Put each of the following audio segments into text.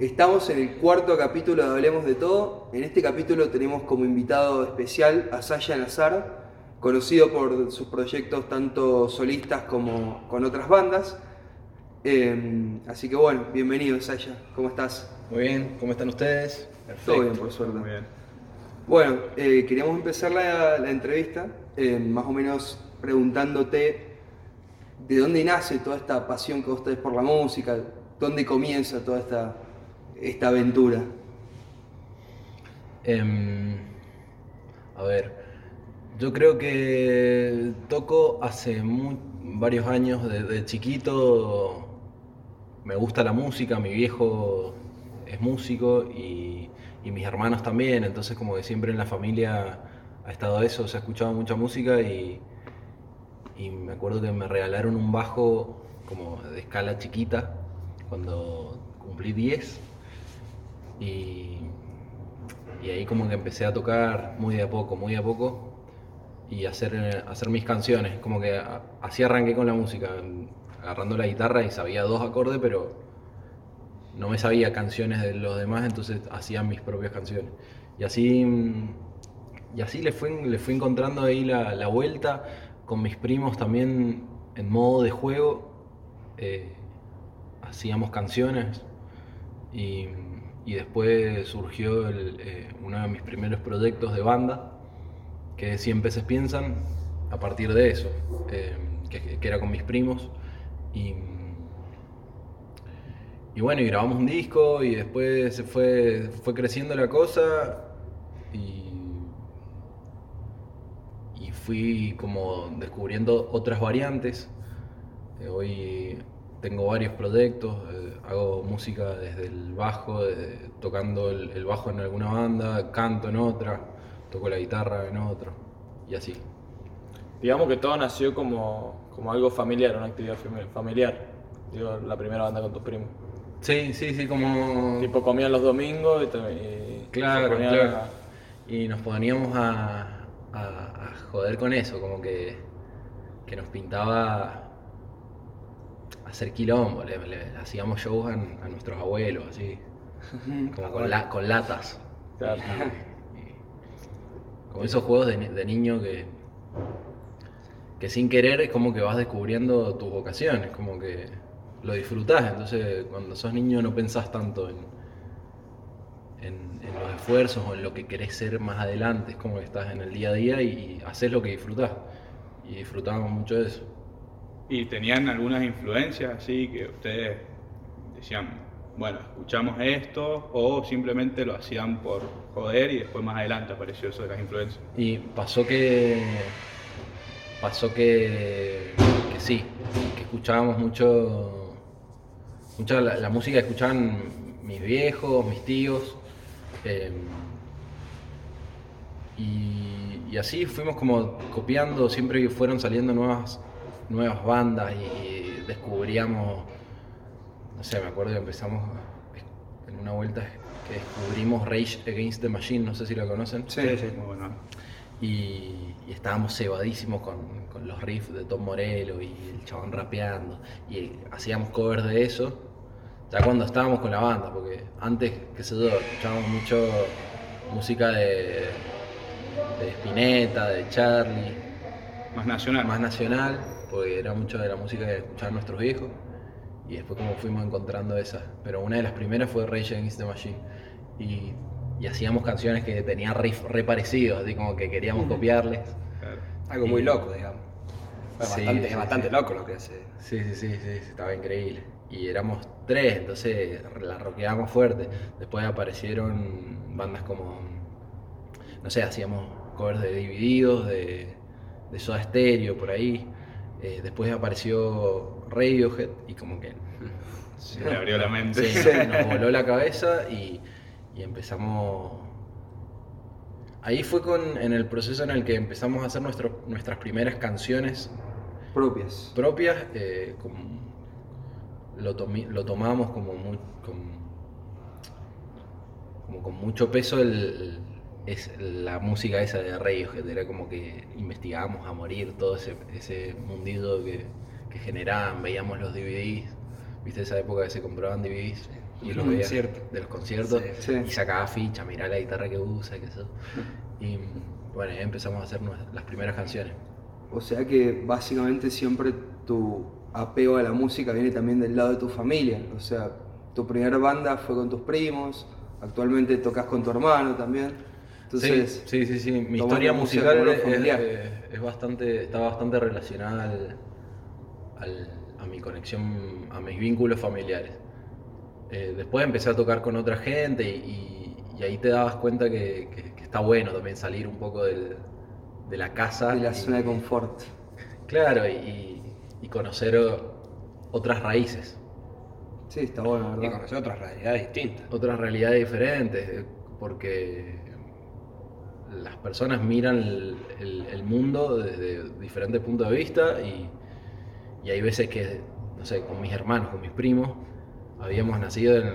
Estamos en el cuarto capítulo de Hablemos de Todo. En este capítulo tenemos como invitado especial a Saya Nazar, conocido por sus proyectos tanto solistas como con otras bandas. Eh, así que bueno, bienvenido Saya, ¿cómo estás? Muy bien, ¿cómo están ustedes? Todo bien, por suerte. Muy bien. Bueno, eh, queríamos empezar la, la entrevista eh, más o menos preguntándote de dónde nace toda esta pasión que vos tenés por la música, dónde comienza toda esta, esta aventura. Em, a ver, yo creo que toco hace varios años, desde chiquito me gusta la música, mi viejo es músico y, mis hermanos también, entonces como que siempre en la familia ha estado eso, se ha escuchado mucha música y, y me acuerdo que me regalaron un bajo como de escala chiquita cuando cumplí 10 y, ahí como que empecé a tocar muy de a poco, muy de a poco y hacer, hacer mis canciones, como que así arranqué con la música, agarrando la guitarra y sabía dos acordes, pero no me sabía canciones de los demás, entonces hacía mis propias canciones. Y así, y así le fui, le fui encontrando ahí la, la vuelta con mis primos también en modo de juego. eh, hacíamos canciones y, y después surgió eh, uno de mis primeros proyectos de banda, que es 100 peces piensan, a partir de eso, eh, que, que era con mis primos. Y, y bueno, y grabamos un disco y después se fue, fue creciendo la cosa y, y fui como descubriendo otras variantes. Eh, hoy tengo varios proyectos, eh, hago música desde el bajo, desde- tocando el, el bajo en alguna banda, canto en otra, toco la guitarra en otra y así. Digamos que todo nació como, como algo familiar, una actividad fami- familiar. Digo, la primera banda con tus primos. Sí, sí, sí, como... Tipo, comían los domingos y, y Claro, claro. a- Y nos poníamos a, a- a joder con eso, como que, que nos pintaba hacer quilombo, le, le- hacíamos shows a, a nuestros abuelos, así, como con, la- con latas. Claro. Y- y- como esos juegos de, ni- de niño que, que sin querer es como que vas descubriendo tus vocaciones, como que lo disfrutás, entonces cuando sos niño no pensás tanto en, en, en los esfuerzos o en lo que querés ser más adelante, es como que estás en el día a día y haces lo que disfrutás. Y disfrutábamos mucho de eso. ¿Y tenían algunas influencias así que ustedes decían, bueno, escuchamos esto o simplemente lo hacían por joder y después más adelante apareció eso de las influencias? Y pasó que. Pasó que. que sí, que escuchábamos mucho. Mucha la, música que escuchaban mis viejos, mis tíos. eh, y, y así fuimos como copiando, siempre fueron saliendo nuevas, nuevas bandas y, y descubríamos. No sé, me acuerdo que empezamos en una vuelta que descubrimos Rage Against the Machine, no sé si la conocen. Sí. Muy bueno. Y, y estábamos cebadísimos con, con los riffs de Tom Morello y el chabón rapeando. Y hacíamos covers de eso, ya cuando estábamos con la banda, porque antes, qué sé yo, escuchábamos mucho música de, de Spinetta, de Charlie, Más nacional. más nacional, porque era mucho de la música que escuchaban nuestros viejos. Y después como fuimos encontrando esas. Pero una de las primeras fue Rage Against the Machine. Y, y hacíamos canciones que tenían riffs re parecidos, así como que queríamos copiarles. Claro. Algo muy loco, digamos. Fue Sí, bastante, sí, es bastante sí. loco lo que hace. Sí, sí, sí, sí, estaba increíble. Y éramos tres, entonces la rockeábamos fuerte. Después aparecieron bandas como, no sé, hacíamos covers de Divididos, de, de Soda Stereo, por ahí. Eh, después apareció Radiohead y como que Se le abrió la mente. sí, nos voló la cabeza y, y empezamos... Ahí fue con, en el proceso en el que empezamos a hacer nuestro- nuestras primeras canciones Propias. propias, eh, con- lo, tomi- lo tomamos como, muy, con, como con mucho peso el, es la música esa de Radiohead, era como que investigábamos a morir todo ese, ese mundillo que, que generaban, veíamos los DVDs, viste esa época que se compraban DVDs, Y yo lo Ujú. veía Concierto. de los conciertos Sí. y sacaba ficha, mirá la guitarra que usa, que eso. Y bueno, ahí empezamos a hacer las primeras canciones. O sea que básicamente siempre tu apego a la música viene también del lado de tu familia. O sea, tu primera banda fue con tus primos, actualmente tocas con tu hermano también. Entonces, sí, sí, sí, sí. Mi historia musical es, es- es bastante, está bastante relacionada al- al- a mi conexión, a mis vínculos familiares. Eh, después empecé a tocar con otra gente y, y- y ahí te dabas cuenta que, que- que está bueno también salir un poco del- de la casa. de la y- zona de confort. Claro, y, y conocer otras raíces, Sí, está bueno, Y ¿verdad? conocer otras realidades distintas. otras realidades diferentes, porque las personas miran el, el- el mundo desde diferentes puntos de vista y, y hay veces que, no sé, con mis hermanos, con mis primos, habíamos nacido en-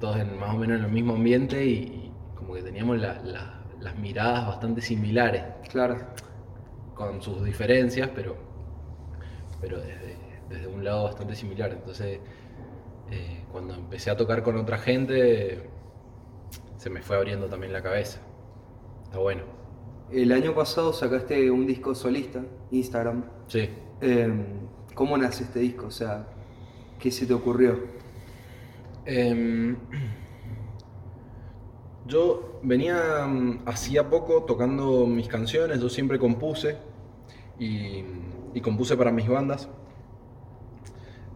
todos en, más o menos en el mismo ambiente y, y como que teníamos la- la- las miradas bastante similares. Claro. con sus diferencias, pero, pero desde, desde un lado bastante similar. Entonces, eh, cuando empecé a tocar con otra gente, se me fue abriendo también la cabeza. Está bueno. El año pasado sacaste un disco solista, Instagram. Sí. Eh, ¿Cómo nace este disco? O sea, ¿qué se te ocurrió? Em, yo venía mm, hacía poco tocando mis canciones, yo siempre compuse y, y compuse para mis bandas.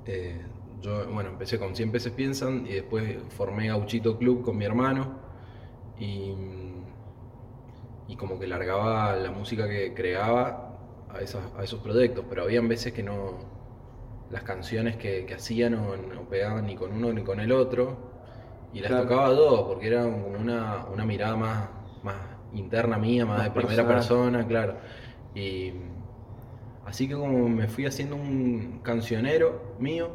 Eh, yo, bueno, empecé con 100 peces piensan y después formé Gauchito Club con mi hermano y, y como que largaba la música que creaba a, esas- a esos proyectos, pero habían veces que no, las canciones que, que hacía no, no pegaban ni con uno ni con el otro y las Claro. tocaba dos porque era como una, una mirada más, más interna mía, más, Más de primera persona, claro. Y así que como me fui haciendo un cancionero mío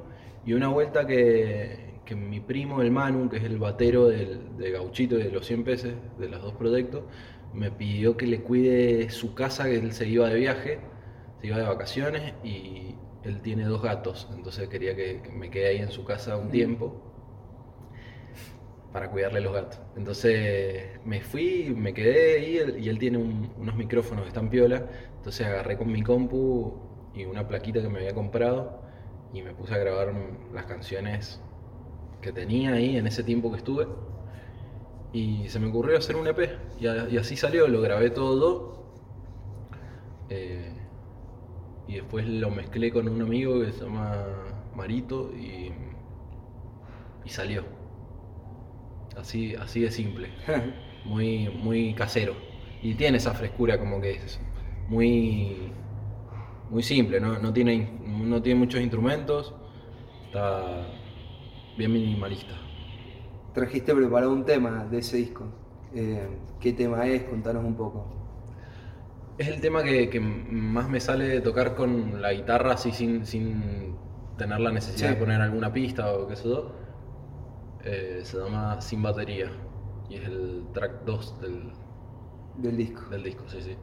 y una vuelta que, que mi primo, el Manu, que es el batero del, de Gauchito y de los 100 peces, de los dos proyectos, me pidió que le cuide su casa, que él se iba de viaje, se iba de vacaciones y él tiene dos gatos, entonces quería que, que me quede ahí en su casa un tiempo para cuidarle los gatos. Entonces me fui, me quedé ahí él- y él tiene un- unos micrófonos que están piola, entonces agarré con mi compu y una plaquita que me había comprado y me puse a grabar las canciones que tenía ahí en ese tiempo que estuve. Y se me ocurrió hacer un EP y, a- y así salió, lo grabé todo. Eh, y después lo mezclé con un amigo que se llama Marito y, y salió. Así, así de simple, muy, muy casero. Y tiene esa frescura como que es muy, muy simple, ¿no? No, tiene, no tiene muchos instrumentos, está bien minimalista. Trajiste preparado un tema de ese disco. Eh, ¿Qué tema es? Contanos un poco. Es el tema que, que más me sale de tocar con la guitarra así sin, sin tener la necesidad Sí. de poner alguna pista o qué sé yo. Eh, se llama Sin Batería y es el track 2 del, Del disco. del disco, sí, sí.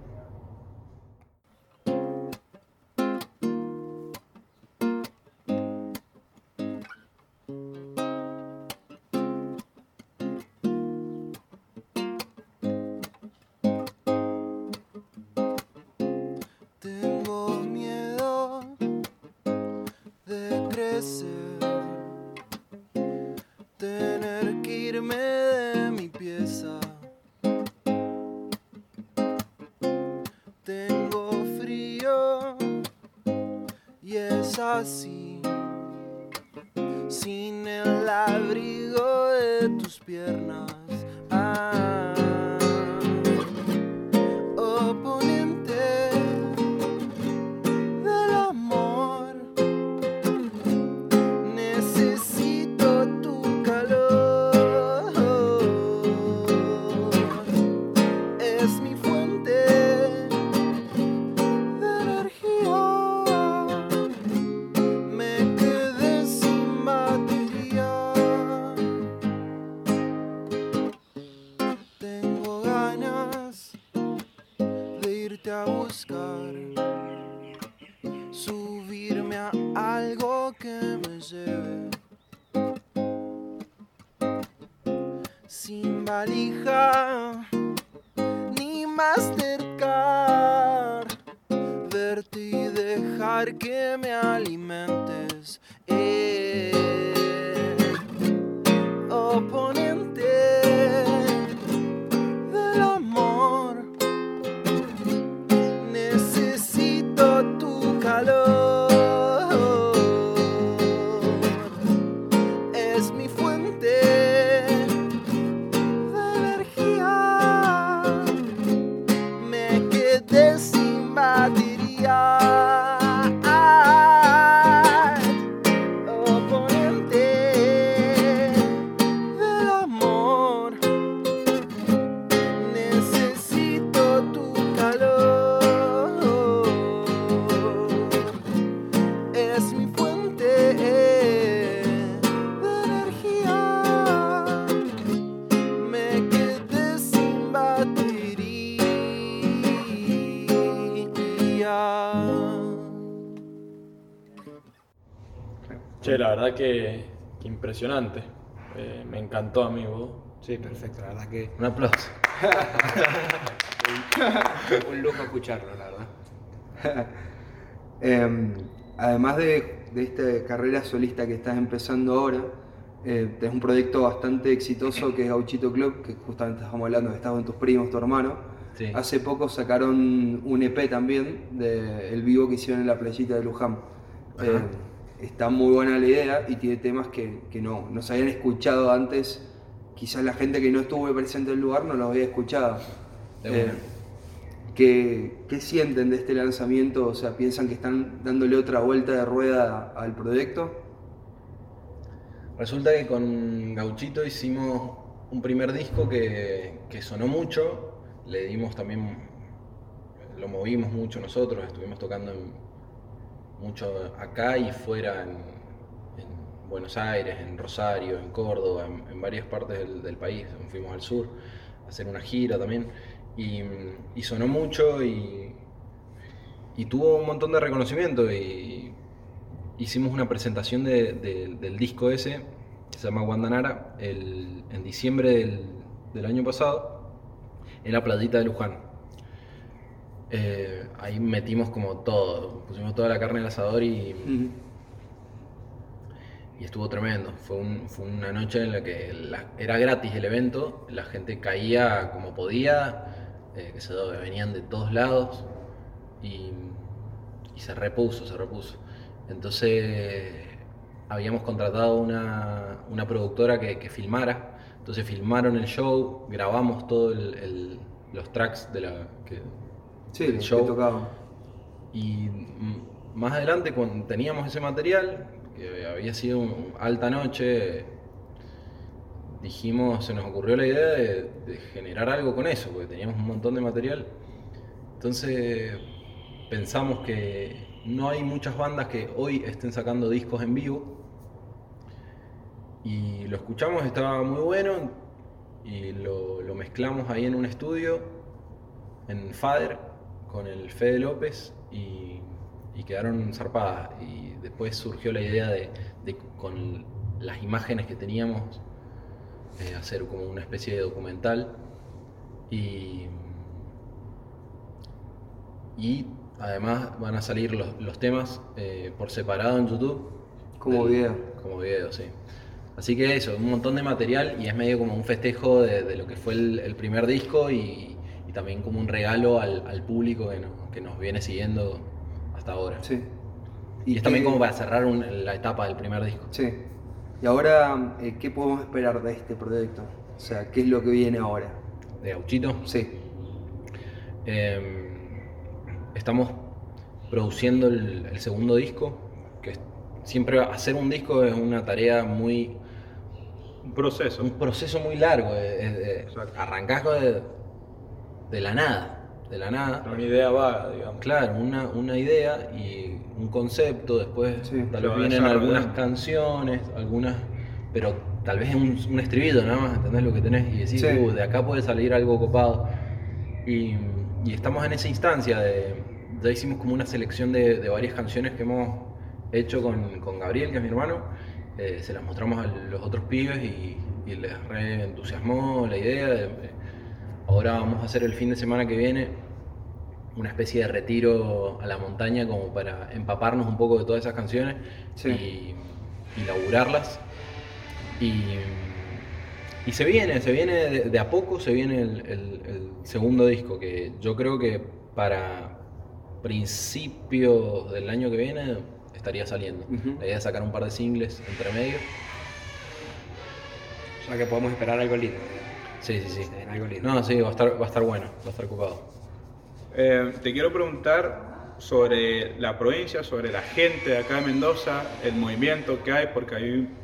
Impresionante. Eh, me encantó, amigo. Sí, perfecto, la verdad que Un aplauso. un lujo escucharlo, la verdad. Eh, además de, de esta carrera solista que estás empezando ahora, eh, tenés un proyecto bastante exitoso que es Gauchito Club, que justamente estamos hablando que estás con tus primos, tu hermano. Sí. Hace poco sacaron un EP también del vivo que hicieron en la playita de Luján. Eh, está muy buena la idea y tiene temas que, que no, no se habían escuchado antes. Quizás la gente que no estuvo presente en el lugar no lo había escuchado. Eh. ¿qué, qué sienten de este lanzamiento? O sea, ¿piensan que están dándole otra vuelta de rueda al proyecto? Resulta que con Gauchito hicimos un primer disco que, que sonó mucho, le dimos también, lo movimos mucho nosotros, estuvimos tocando en- mucho acá y fuera, en, en Buenos Aires, en Rosario, en Córdoba, en, varias partes del, país, fuimos al sur a hacer una gira también, y, sonó mucho y, tuvo un montón de reconocimiento. Y hicimos una presentación de- de- del disco ese, que se llama Guandanara, en diciembre del, del año pasado, en la playita de Luján. Eh, ahí metimos como todo, pusimos toda la carne al asador y, y estuvo tremendo. Fue, un- fue una noche en la que era gratis el evento, la gente caía como podía, eh, que se venían de todos lados y, se repuso, se repuso. Entonces habíamos contratado una, una productora que, filmara, entonces filmaron el show, grabamos todos los tracks de la, Sí, del que tocaban. Y más adelante, cuando teníamos ese material, que había sido un- alta noche, dijimos, se nos ocurrió la idea de, de generar algo con eso, porque teníamos un montón de material. Entonces pensamos que no hay muchas bandas que hoy estén sacando discos en vivo. Y lo escuchamos, estaba muy bueno, y lo, lo mezclamos ahí en un estudio, en Fader, con el Fede López, y, y quedaron zarpadas. Y después surgió la idea de, de con las imágenes que teníamos, eh, hacer como una especie de documental. Y, y además van a salir los, los temas eh, por separado en YouTube. Como video. Como video, sí. Así que eso, un montón de material y es medio como un festejo de, de lo que fue el, el primer disco y también como un regalo al, al público que, no- que nos viene siguiendo hasta ahora. Sí. Y es también como para cerrar un- la etapa del primer disco. Sí. Y ahora, eh, ¿qué podemos esperar de este proyecto? O sea, ¿qué es lo que viene ahora? De Gauchito. Sí. Eh, estamos produciendo el, el segundo disco, que es- siempre hacer un disco es una tarea muy, Un proceso. un proceso muy largo. es- es- es- Exacto. arrancás con de, de la nada, de la nada. Una idea vaga, digamos. Claro, una, una idea y un concepto, después Sí. tal Lo vez vienen algunas canciones, algunas, pero tal vez es un, un estribillo nada más, ¿entendés lo que tenés? Y decís, Sí. "Uh, de acá puede salir algo copado. Y, y estamos en esa instancia de, ya hicimos como una selección de, de varias canciones que hemos hecho con, con Gabriel, que es mi hermano, Eh, se las mostramos a los otros pibes y, y les re entusiasmó la idea. de- ahora vamos a hacer el fin de semana que viene una especie de retiro a la montaña como para empaparnos un poco de todas esas canciones Sí. y, y laburarlas. Y, y se viene, se viene de, de a poco, se viene el, el- el segundo disco, que yo creo que para principios del año que viene estaría saliendo. La idea es sacar un par de singles entre medio. O sea que podemos esperar algo lindo. Sí, sí, sí. Algo lindo. No, sí, va a estar, va a estar bueno, va a estar ocupado. Eh, te quiero preguntar sobre la provincia, sobre la gente de acá de Mendoza, el movimiento que hay, porque ahí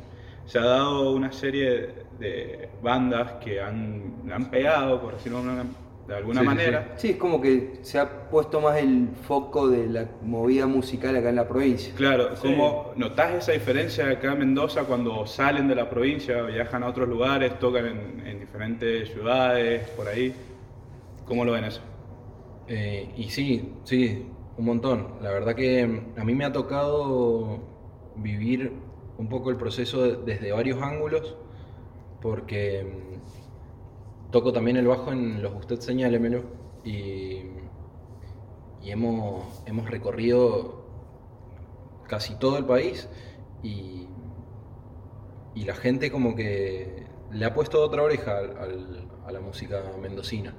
se ha dado una serie de bandas que han, han pegado, por decirlo de alguna- de alguna Sí, sí, manera. Sí, es como que se ha puesto más el foco de la movida musical acá en la provincia. Claro, ¿cómo notas esa diferencia acá en Mendoza cuando salen de la provincia, viajan a otros lugares, tocan en, en diferentes ciudades, por ahí? ¿Cómo lo ven eso? Eh, y sí, sí, un montón. La verdad que mm, a mí me ha tocado vivir un poco el proceso de- desde varios ángulos, porque mm, toco también el bajo en los Usted Señálemelo y, y hemos, hemos recorrido casi todo el país y, y la gente como que le ha puesto otra oreja al- a la música mendocina.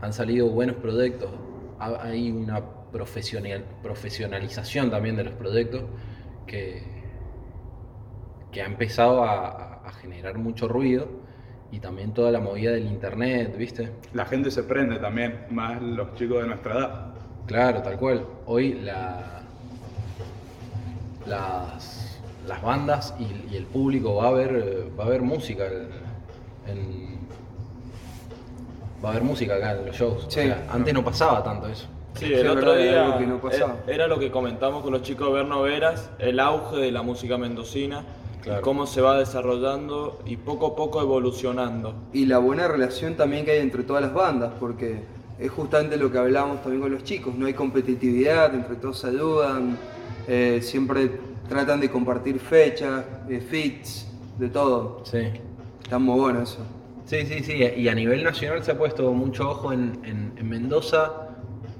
Han salido buenos proyectos, ha- hay una profesional, profesionalización también de los proyectos que, que ha empezado a generar mucho ruido y también toda la movida del internet, ¿viste? La gente se prende también, más los chicos de nuestra edad. Claro, tal cual. Hoy la, las, las bandas y, y el público va a ver, va a ver música en, va a haber música acá en los shows. O Sí. sea, antes no pasaba tanto eso. Sí, el otro era día no era lo que comentamos con los chicos de Berno Veras, el auge de la música mendocina, Claro. y cómo se va desarrollando y poco a poco evolucionando. Y la buena relación también que hay entre todas las bandas, porque es justamente lo que hablábamos también con los chicos, no hay competitividad, entre todos se ayudan, eh, siempre tratan de compartir fechas, eh, fits, de todo. Sí. Está muy bueno eso. Sí, sí, sí. Y a nivel nacional se ha puesto mucho ojo en, en- en Mendoza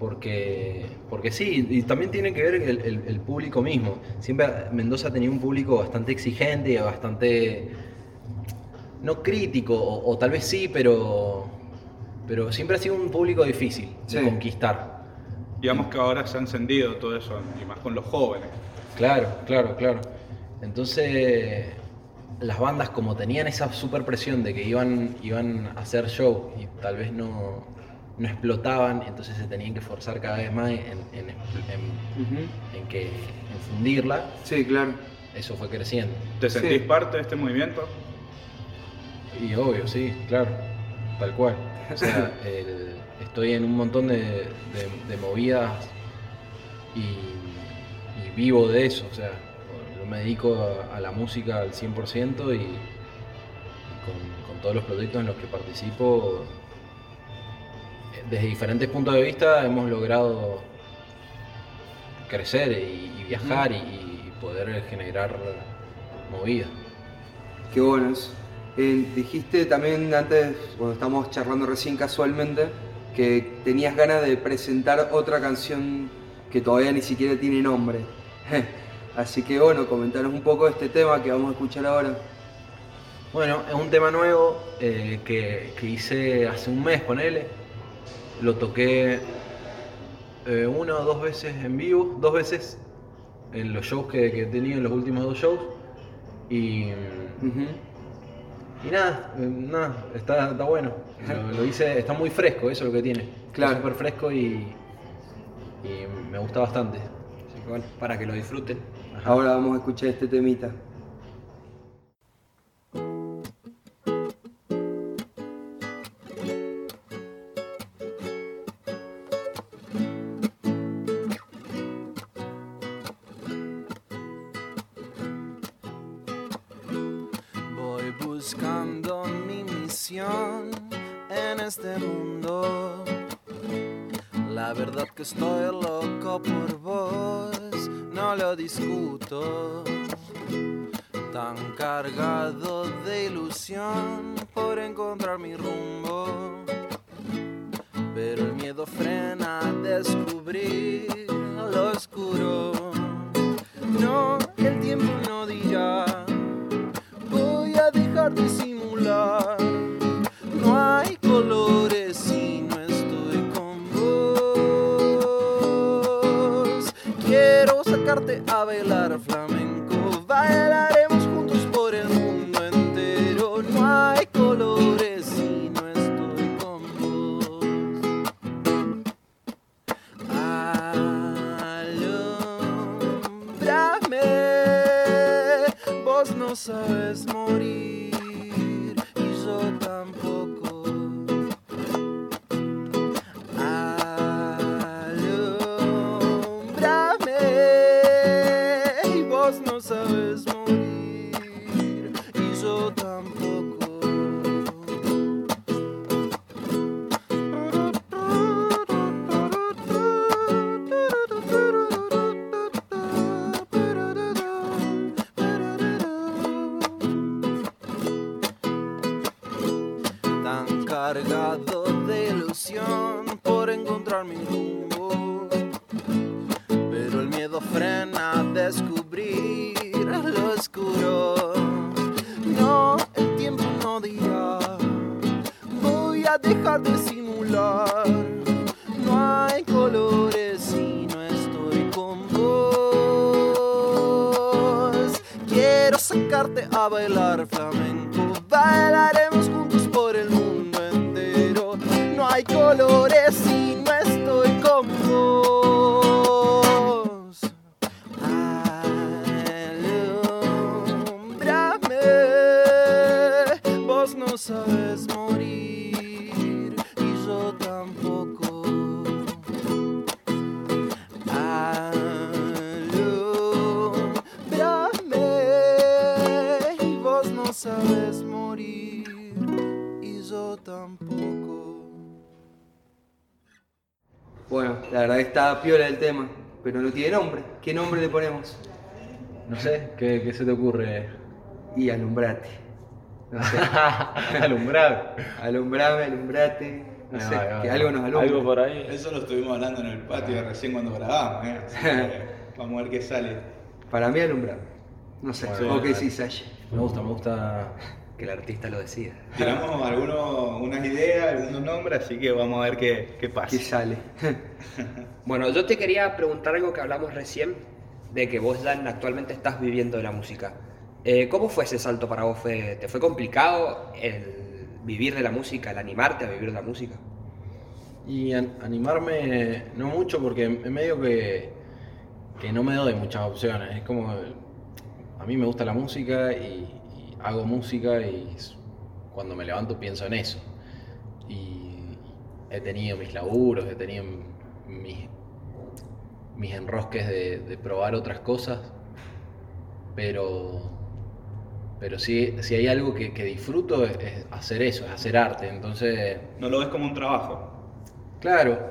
porque, porque sí, y también tiene que ver el, el- el público mismo. Siempre Mendoza tenía un público bastante exigente y bastante, no crítico, o, o tal vez sí, pero, pero siempre ha sido un público difícil de conquistar. Digamos que ahora se ha encendido todo eso, y más con los jóvenes. Claro, claro, claro. Entonces, las bandas como tenían esa super presión de que iban, iban a hacer show y tal vez no, no explotaban, entonces se tenían que forzar cada vez más en, en, en- Ujú. en que, en fundirla, Sí, claro. eso fue creciendo. ¿Te Sí. sentís parte de este movimiento? Y obvio, sí, claro, tal cual. O sea, el- estoy en un montón de, de- de movidas y, y vivo de eso. O sea, yo me dedico a, a la música al 100% y, y con, con todos los proyectos en los que participo, desde diferentes puntos de vista hemos logrado crecer y, y viajar y, y poder generar movida. Qué bueno eso. Eh, dijiste también antes, cuando estábamos charlando recién casualmente, que tenías ganas de presentar otra canción que todavía ni siquiera tiene nombre. Así que bueno, comentanos un poco de este tema que vamos a escuchar ahora. Bueno, es un tema nuevo eh, que, que hice hace un mes, ponele. Lo toqué eh, una o dos veces en vivo, dos veces en los shows que, que he tenido en los últimos dos shows. Y, y nada, eh, nada, está, está bueno. Lo, lo hice, está muy fresco, eso es lo que tiene. Claro. Súper fresco y, y me gusta bastante. Así que bueno, para que lo disfruten. Ahora vamos a escuchar este temita. Discuto. ¿Qué nombre le ponemos? No sé, ¿qué, qué se te ocurre? Y alumbrate. No sé. Alumbrar. Alumbrame, alumbrate. No sé, que algo nos alumbre. Algo por ahí. Eso lo estuvimos hablando en el patio recién cuando grabamos, ¿eh? Así que vamos a ver qué sale. Para mí alumbrame. No sé, o que sí, Sasha. Me gusta, me gusta. Que el artista lo decida. Tiramos algunos, unas ideas, algunos nombres, así que vamos a ver qué, qué pasa. ¿Qué sale? Bueno, yo te quería preguntar algo que hablamos recién, de que vos ya actualmente estás viviendo de la música. Eh, ¿Cómo fue ese salto para vos? ¿Fue- ¿Te fue complicado el vivir de la música, el animarte a vivir de la música? Y an- animarme no mucho porque en medio que, que no me doy muchas opciones. Es como, a mí me gusta la música y hago música y cuando me levanto pienso en eso. Y he tenido mis laburos, he tenido mis, mis enrosques de, de probar otras cosas, pero, pero sí, si hay algo que, que disfruto es, es hacer eso, es hacer arte. Entonces... No lo ves como un trabajo. Claro,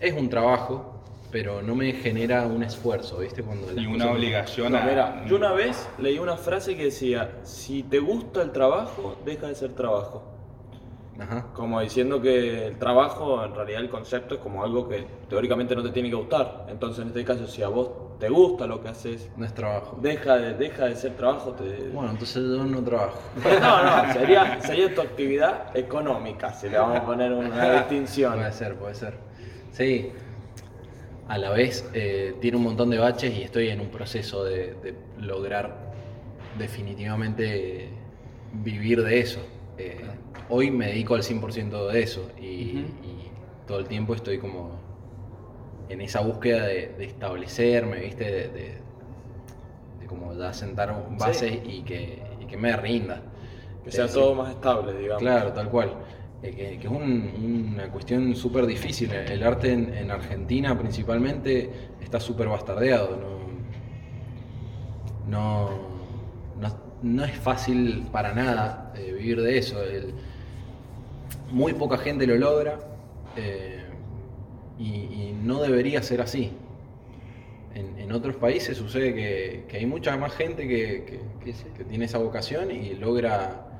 es un trabajo, pero no me genera un esfuerzo, ¿viste? Cuando Ni una obligación No, a. mira, yo una vez leí una frase que decía, si te gusta el trabajo, deja de ser trabajo. Ajá. Como diciendo que el trabajo, en realidad el concepto es como algo que teóricamente no te tiene que gustar. Entonces en este caso, si a vos te gusta lo que haces, No es trabajo. deja de, deja de ser trabajo. Te... Bueno, entonces yo no trabajo. No, no, sería, sería tu actividad económica, si le vamos a poner una distinción. Puede ser, puede ser. Sí, a la vez eh, tiene un montón de baches y estoy en un proceso de, de lograr definitivamente vivir de eso. Eh, hoy me dedico al 100% de eso y, y todo el tiempo estoy como en esa búsqueda de, de establecerme, ¿viste? De, de- de como ya sentar bases y, que, y que me rinda. Que sea todo más estable, digamos. Claro, tal cual. Eh, que, es un- una cuestión súper difícil. El arte en, en Argentina principalmente está súper bastardeado. No, no, no, es fácil para nada eh, vivir de eso. Muy poca gente lo logra eh, y, no debería ser así. en, otros países sucede que, que hay mucha más gente que- que tiene esa vocación y logra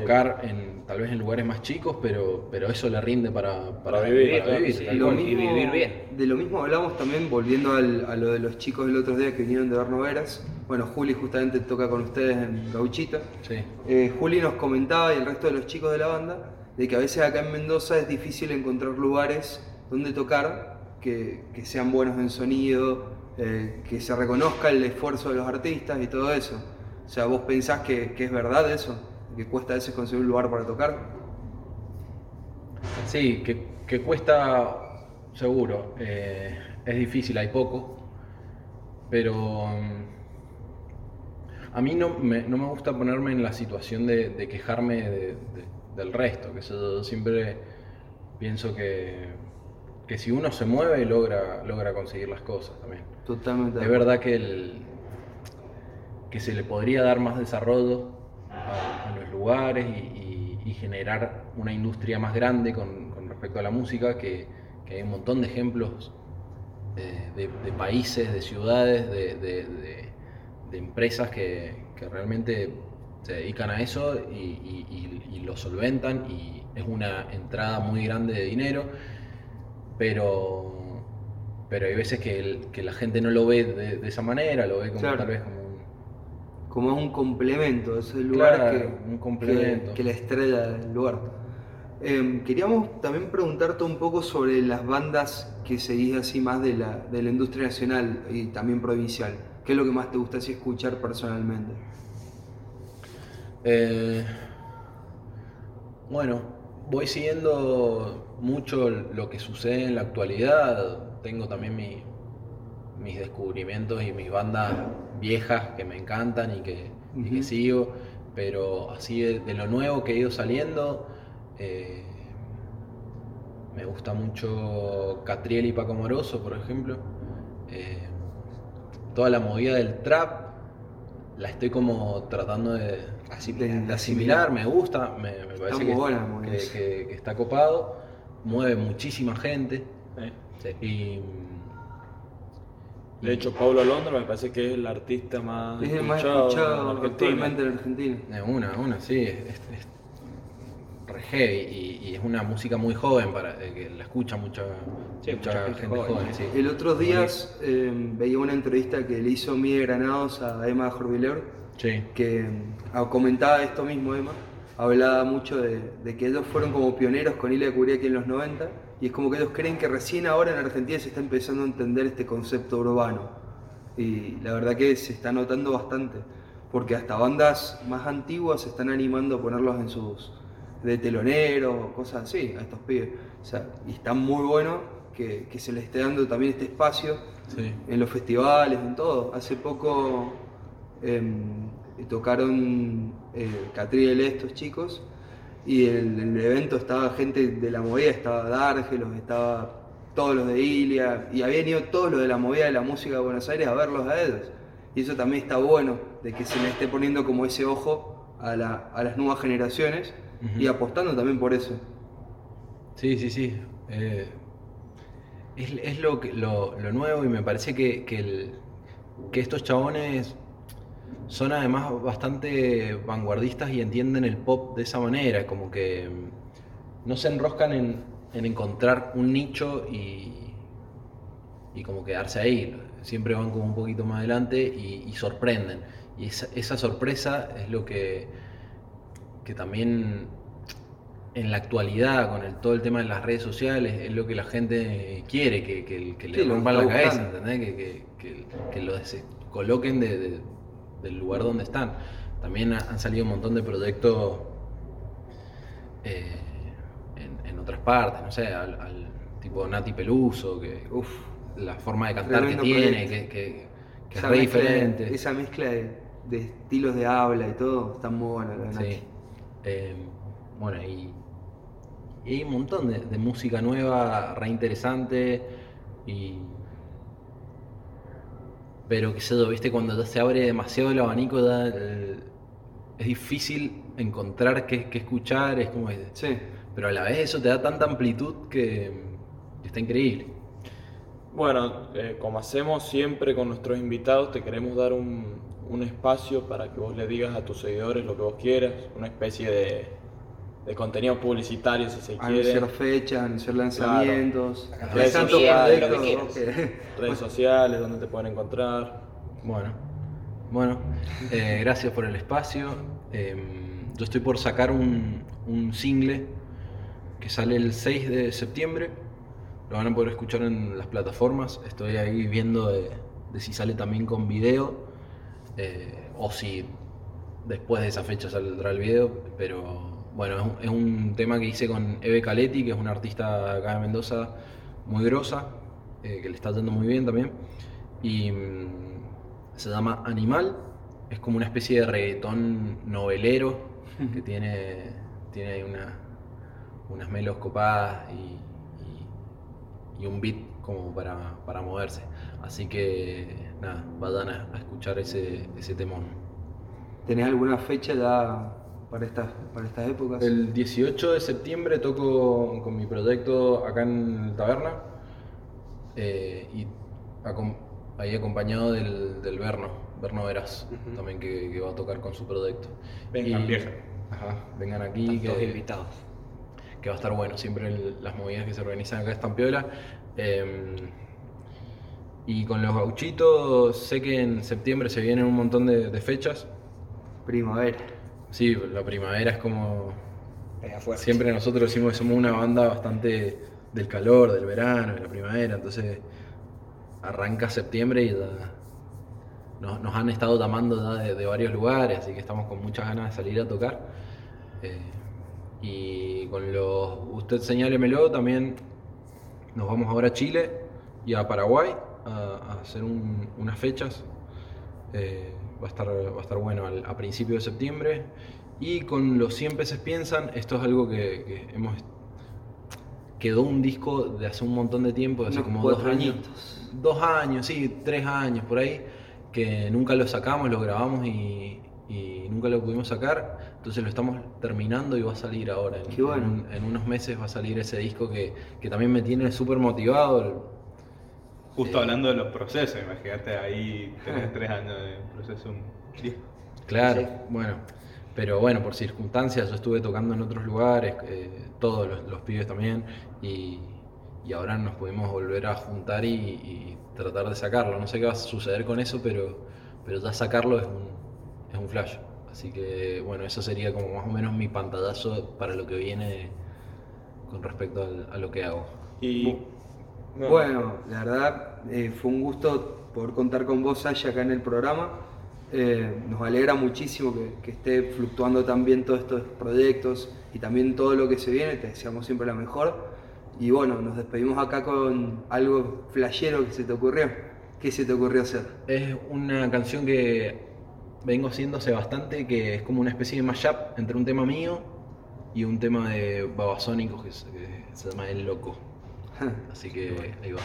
tocar en, tal vez en lugares más chicos, pero, pero eso le rinde para, Para vivir, para vivir, sí. Lo cual. y vivir bien. De lo mismo hablamos también, volviendo al- a lo de los chicos del otro día que vinieron de Bernoveras. Bueno, Juli justamente toca con ustedes en Gauchito. Sí. Eh, Juli nos comentaba y el resto de los chicos de la banda de que a veces acá en Mendoza es difícil encontrar lugares donde tocar que, que sean buenos en sonido, eh, que se reconozca el esfuerzo de los artistas y todo eso. O sea, ¿vos pensás que, que es verdad eso? ¿Que cuesta a veces conseguir un lugar para tocar? Sí, que, que cuesta seguro. eh, es difícil, hay poco. Pero mm, a mí no me, no me gusta ponerme en la situación de, de quejarme de- de- del resto. Que yo siempre pienso que, que si uno se mueve logra, logra conseguir las cosas también. Totalmente. Es verdad que, el, que se le podría dar más desarrollo a, a los lugares y, y- y generar una industria más grande con, con respecto a la música, que, que hay un montón de ejemplos eh, de, de países, de ciudades, de, de- de- de empresas que, que realmente se dedican a eso y, lo solventan y es una entrada muy grande de dinero, pero, pero hay veces que, el- que la gente no lo ve de, de esa manera, lo ve como Claro. tal vez como. Como es un complemento, es el lugar Claro, que, un complemento. que, que la estrella del lugar. Eh, queríamos también preguntarte un poco sobre las bandas que seguís así más de la, de la industria nacional y también provincial. ¿Qué es lo que más te gusta así escuchar personalmente? Eh, bueno, voy siguiendo mucho lo que sucede en la actualidad. Tengo también mi- mis descubrimientos y mis bandas viejas que me encantan y que, y que Ujú. sigo. Pero así de, de lo nuevo que ha ido saliendo, eh, me gusta mucho Catriel y Paco Moroso, por ejemplo. Eh, toda la movida del trap la estoy como tratando de, Asimilar. de asimilar, me gusta, me, me parece muy que, buena que- esa. que- que está copado, mueve muchísima gente Sí. y, De hecho, Pablo Londra me parece que es el artista más Es el más escuchado, escuchado en Argentina. actualmente en Argentina. de una, una, sí, es, es- es re heavy y, y es una música muy joven para eh, que la escucha mucha, Sí, mucha mucha gente, gente joven. joven, sí. El otros días eh, veía una entrevista que le hizo Miguel Granados a Emma Jorvileur Sí, que ah, comentaba esto mismo Emma, hablaba mucho de, de que ellos fueron como pioneros con Ilia Kuriaki en los 90 y es como que ellos creen que recién ahora en Argentina se está empezando a entender este concepto urbano y la verdad que se está notando bastante porque hasta bandas más antiguas se están animando a ponerlos en sus de teloneros o cosas así a estos pibes o sea, y está muy bueno que, que se les esté dando también este espacio sí. en los festivales, en todo. Hace poco em, tocaron eh, Catriel estos chicos y en, en el evento estaba gente de la movida, estaba Dargelos, estaba todos los de Ilia y habían ido todos los de la movida de la música de Buenos Aires a verlos a ellos. Y eso también está bueno, de que se le esté poniendo como ese ojo a, la- a las nuevas generaciones y apostando también por eso. Sí, sí, sí. eh, es es lo, lo, lo nuevo y me parece que, que, el- que estos chabones son además bastante vanguardistas y entienden el pop de esa manera, como que mm, no se enroscan en, en encontrar un nicho y, y como quedarse ahí. Siempre van como un poquito más adelante y, y sorprenden. Y esa, esa sorpresa es lo que, que también en la actualidad, con el, todo el tema de las redes sociales, es lo que la gente quiere, que, que, que le Sí, rompan la cabeza. ¿entendés? Que, que, lo coloquen de- de- del lugar donde están. También ha- han salido un montón de proyectos eh, en, en otras partes, no sé, al, al tipo Nati Peluso, que la forma de cantar que tiene, que, que- que es re de- diferente. esa mezcla de, de estilos de habla y todo está muy buena la. Sí. Eh, bueno, y, y hay un montón de, de música nueva, re interesante. Y. Pero qué sé yo, viste, cuando ya se abre demasiado el abanico, ya, es difícil encontrar qué, qué escuchar. Es como. Sí. Pero a la vez eso te da tanta amplitud que, está increíble. Bueno, eh, como hacemos siempre con nuestros invitados, te queremos dar un, un espacio para que vos le digas a tus seguidores lo que vos quieras, una especie de, de contenido publicitario si se quiere. Anunciar fechas, anunciar lanzamientos. Claro. Redes sociales, lo que que- Redes sociales, donde te pueden encontrar. Bueno, bueno, eh, gracias por el espacio. Em, yo estoy por sacar un, un single que sale el 6 de septiembre. Lo van a poder escuchar en las plataformas. Estoy ahí viendo de, de si sale también con video eh, o si después de esa fecha saldrá el video. Pero bueno, es un, es un tema que hice con Eve Caletti, que es una artista acá de Mendoza muy grosa, eh, que le está yendo muy bien también. Y mm, se llama Animal. Es como una especie de reggaetón novelero que tiene, tiene una, unas melos copadas y, y- y un beat como para, para moverse. Así que nada, vayan a, a escuchar ese, ese temón. ¿Tenés alguna fecha ya para estas, para estas épocas? El 18 de septiembre toco con mi proyecto acá en Taberna eh, y acom- ahí acompañado del, del Berno, Berno Veras, también que, que va a tocar con su proyecto. Vengan, vieja. Ajá, vengan aquí Todos que, invitados. que va a estar bueno. Siempre el- las movidas que se organizan acá están piola. Eh, y con los gauchitos, sé que en septiembre se vienen un montón de, de fechas. Primavera. Sí, la primavera es como. Siempre nosotros decimos que somos una banda bastante del calor, del verano, de la primavera, entonces arranca septiembre y ya nos, nos han estado llamando ya de, de varios lugares, así que estamos con muchas ganas de salir a tocar. Eh, y con los Usted Señálemelo también nos vamos ahora a Chile y a Paraguay a, a hacer un- unas fechas. Eh, va, a estar, va a estar bueno al- a principios de septiembre. Y con los 100 peces piensan, esto es algo que, que hemos... Quedó un disco de hace un montón de tiempo, de hace como dos años. añitos. Dos años, sí, tres años por ahí, que nunca lo sacamos, lo grabamos y, y nunca lo pudimos sacar. Entonces lo estamos terminando y va a salir ahora. En, bueno. en unos meses va a salir ese disco que, que también me tiene súper motivado. Justo hablando de los procesos, imagínate ahí tenés tres años de proceso. Claro, Sí. bueno. Pero bueno, por circunstancias, yo estuve tocando en otros lugares, eh, todos los, los pibes también, y, y ahora nos pudimos volver a juntar y, y tratar de sacarlo. No sé qué va a suceder con eso, pero, pero ya sacarlo es un, es un flash. Así que bueno, eso sería como más o menos mi pantallazo para lo que viene con respecto al- a lo que hago. Y no, Bueno, la verdad eh, fue un gusto poder contar con vos, Sasha, acá en el programa. Eh, nos alegra muchísimo que, que esté fluctuando tan bien todos estos proyectos y también todo lo que se viene. Te deseamos siempre la mejor. Y bueno, nos despedimos acá con algo flashero que se te ocurrió. ¿Qué se te ocurrió hacer? Es una canción que vengo haciendo hace bastante, que es como una especie de mashup entre un tema mío y un tema de Babasónicos que se, que se llama El Loco. Así que ahí va.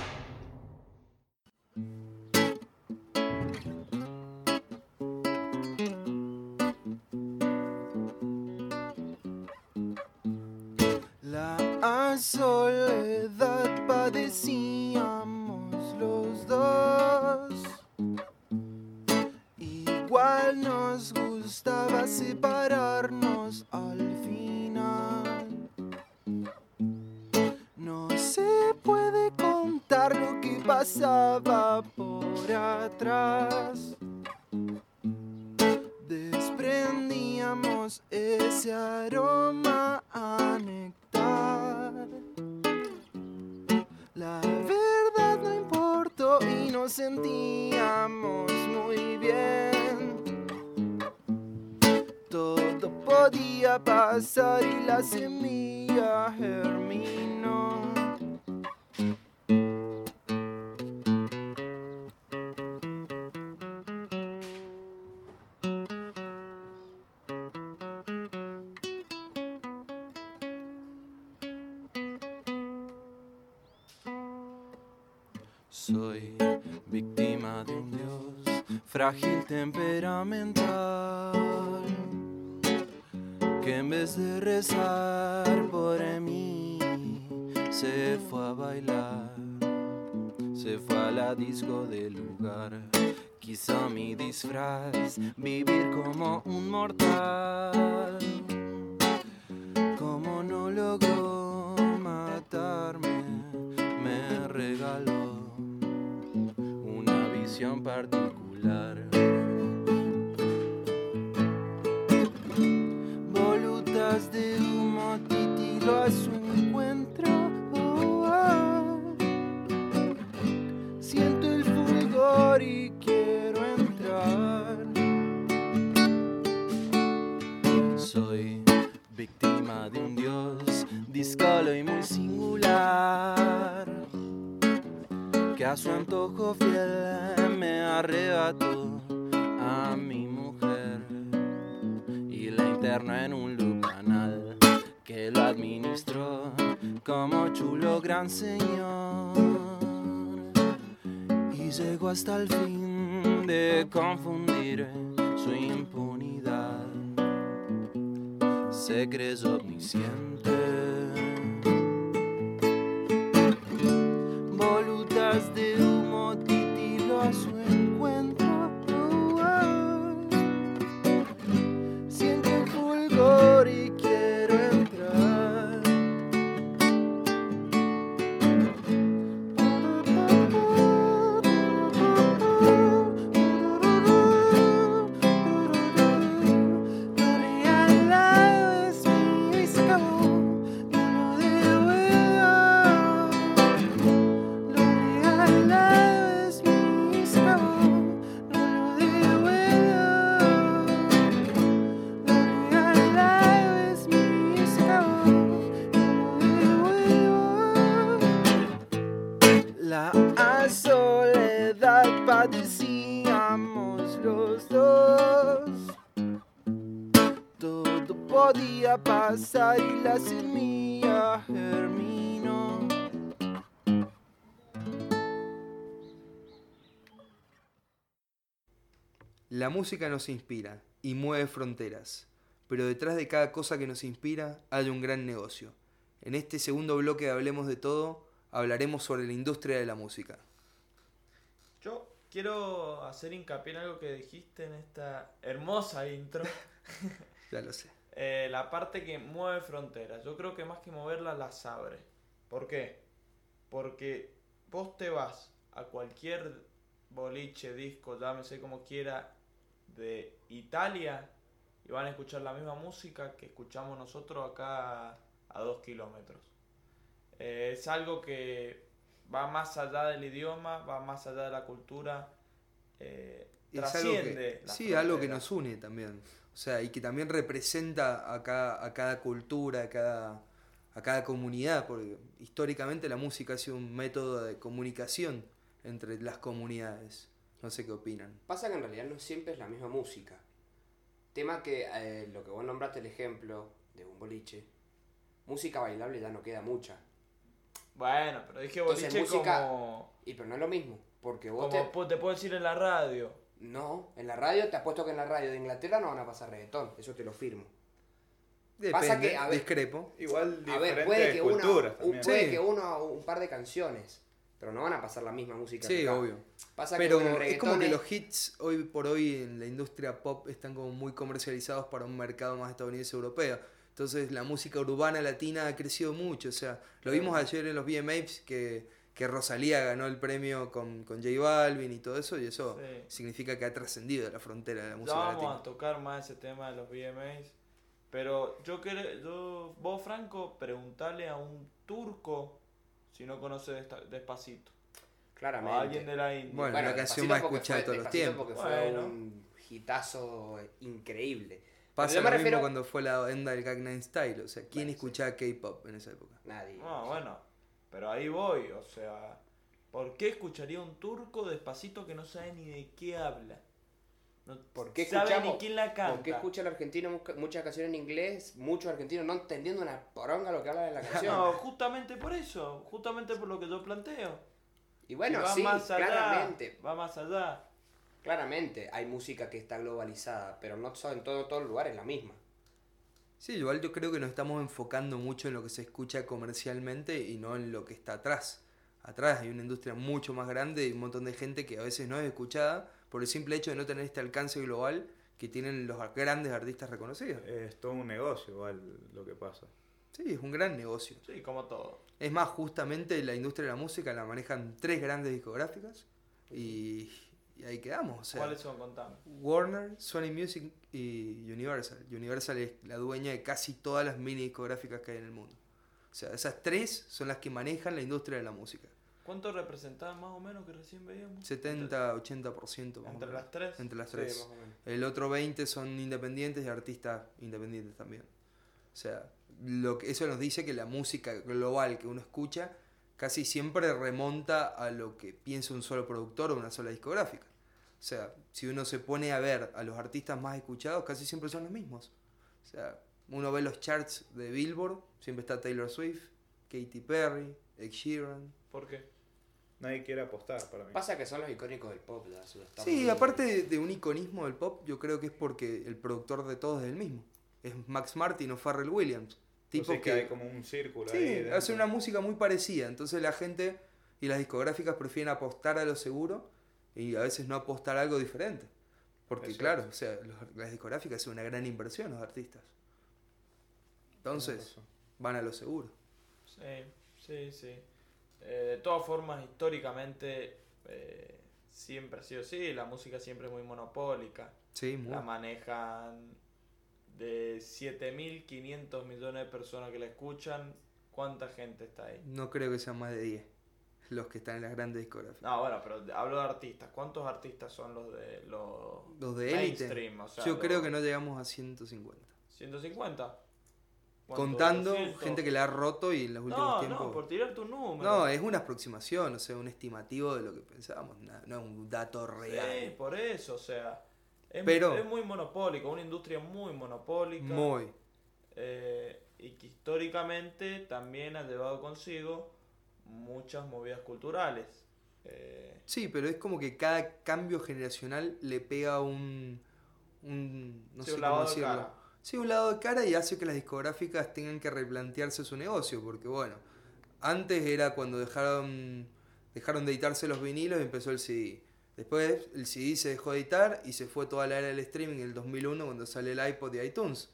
La soledad padecíamos los dos. Igual nos gustaba separarnos al final. Pasaba por atrás. Desprendíamos ese aroma a néctar. La verdad no importó y nos sentíamos muy bien. Todo podía pasar y la semilla germinó. Temperamental que en vez de rezar por mí se fue a bailar, se fue a la disco del lugar. Quizá mi disfraz, vivir como un mortal. Como no logró matarme, me regaló una visión particular. A su antojo fiel me arrebató a mi mujer y la internó en un lucanal que lo administró como chulo gran señor. Y llegó hasta el fin de confundir su impunidad. Se creyó omnisciente volutas de música nos inspira y mueve fronteras, pero detrás de cada cosa que nos inspira hay un gran negocio. En este segundo bloque de Hablemos de Todo hablaremos sobre la industria de la música. Yo quiero hacer hincapié en algo que dijiste en esta hermosa intro. Ya lo sé. Eh, la parte que mueve fronteras. Yo creo que más que moverla las abre. ¿Por qué? Porque vos te vas a cualquier boliche, disco, llámese como quiera, de Italia y van a escuchar la misma música que escuchamos nosotros acá a, dos kilómetros. Eh, es algo que va más allá del idioma, va más allá de la cultura, eh, Es algo trasciende. que, sí, algo que fronteras. nos une también. O sea, y que también representa a cada, a cada cultura, a cada, a cada comunidad, porque históricamente la música ha sido un método de comunicación entre las comunidades. No sé qué opinan. Pasa que en realidad no siempre es la misma música. Tema que eh, lo que vos nombraste el ejemplo de un boliche, música bailable ya no queda mucha. Bueno, pero dije Entonces, boliche música- como, Y pero no es lo mismo, porque vos como te... pu- te puedo decir en la radio. No, en la radio te apuesto que en la radio de Inglaterra no van a pasar reggaetón, eso te lo firmo. Depende, Pasa que, a ver, discrepo. Igual A ver, puede que, una, un, puede Sí. que uno un par de canciones, pero no van a pasar la misma música. que Sí, acá. obvio. Pasa Pero que con el es como que los hits hoy por hoy en la industria pop están como muy comercializados para un mercado más estadounidense europeo. Entonces la música urbana latina ha crecido mucho. O sea, lo vimos ayer en los VMAs que, que Rosalía ganó el premio con, con J Balvin y todo eso. Y eso Sí. significa que ha trascendido la frontera de la Ya música vamos latina. a tocar más ese tema de los VMAs. Pero yo quiero, yo, vos Franco, preguntarle a un turco si no conoce Desta- Despacito. Claramente. O alguien de la India. Bueno, la canción más escuchada de fue- todos los tiempos. Porque fue Bueno. un hitazo increíble. Pasa yo lo me mismo refiero- cuando fue la onda del Gangnam Style. O sea, ¿quién Bueno, sí. escuchaba K-pop en esa época? Nadie. No, bueno, pero ahí voy, o sea, ¿por qué escucharía un turco despacito que no sabe ni de qué habla? No ¿Por qué sabe escuchamos- ni quién la canta. ¿Por qué escucha el argentino muchas canciones en inglés? Muchos argentinos no entendiendo una poronga lo que habla de la canción. No, justamente por eso, justamente por lo que yo planteo. y bueno, va sí, más allá, claramente. Va más allá. Claramente hay música que está globalizada, pero no son en todo, todos los lugares la misma. Sí, igual yo creo que nos estamos enfocando mucho en lo que se escucha comercialmente y no en lo que está atrás. atrás hay una industria mucho más grande y un montón de gente que a veces no es escuchada por el simple hecho de no tener este alcance global que tienen los grandes artistas reconocidos. Es todo un negocio igual lo que pasa. Sí, es un gran negocio. Sí, como todo. Es más, justamente la industria de la música la manejan tres grandes discográficas y, y ahí quedamos. O sea, ¿Cuáles son? Contame. Warner, Sony Music y Universal. Universal es la dueña de casi todas las mini discográficas que hay en el mundo. O sea, esas tres son las que manejan la industria de la música. ¿Cuánto representaban más o menos que recién veíamos? 70, 80% más o ¿Entre menos. las tres? Entre las Sí, tres. más o menos. El otro 20 son independientes y artistas independientes también. O sea, lo que, eso nos dice que la música global que uno escucha casi siempre remonta a lo que piensa un solo productor o una sola discográfica. O sea, si uno se pone a ver a los artistas más escuchados, casi siempre son los mismos. O sea, uno ve los charts de Billboard, siempre está Taylor Swift, Katy Perry, Ed Sheeran. ¿Por qué? Nadie quiere apostar para mí. Pasa que son los icónicos del pop. está Sí, aparte de, de un iconismo del pop, yo creo que es porque el productor de todos es el mismo. Es Max Martin o Pharrell Williams. Tipo que hay como un círculo Sí, ahí. dentro. hace una música muy parecida. Entonces la gente y las discográficas prefieren apostar a lo seguro y a veces no apostar a algo diferente. Porque Es claro, o sea, los- las discográficas hacen una gran inversión los artistas. Entonces, van a lo seguro. Sí, sí, sí. Eh, de todas formas, históricamente eh, siempre ha sido así. La música siempre es muy monopólica. Sí, muy. La manejan de 7.500 millones de personas que la escuchan. ¿Cuánta gente está ahí? No creo que sean más de 10 los que están en las grandes discográficas. No, bueno, pero hablo de artistas. ¿Cuántos artistas son los de los, Los de mainstream? O sea, Yo los- creo que no llegamos a 150. 150. Contando 200. gente que la ha roto y en los últimos No, tiempos. no, por tirar tu número. No, es una aproximación, o sea, un estimativo de lo que pensábamos, no es un dato Sí, real. por eso, o sea. Es, Pero- es muy monopólico, una industria muy monopólica. Muy. eh, y que históricamente también ha llevado consigo muchas movidas culturales. Eh, Sí, pero es como que cada cambio generacional le pega un. un no Sí, sé cómo de decirlo. Sí, un lado de cara y hace que las discográficas tengan que replantearse su negocio, porque bueno, antes era cuando dejaron, dejaron de editarse los vinilos y empezó el CD. Después el CD se dejó de editar y se fue toda la era del streaming en el 2001 cuando sale el iPod y iTunes.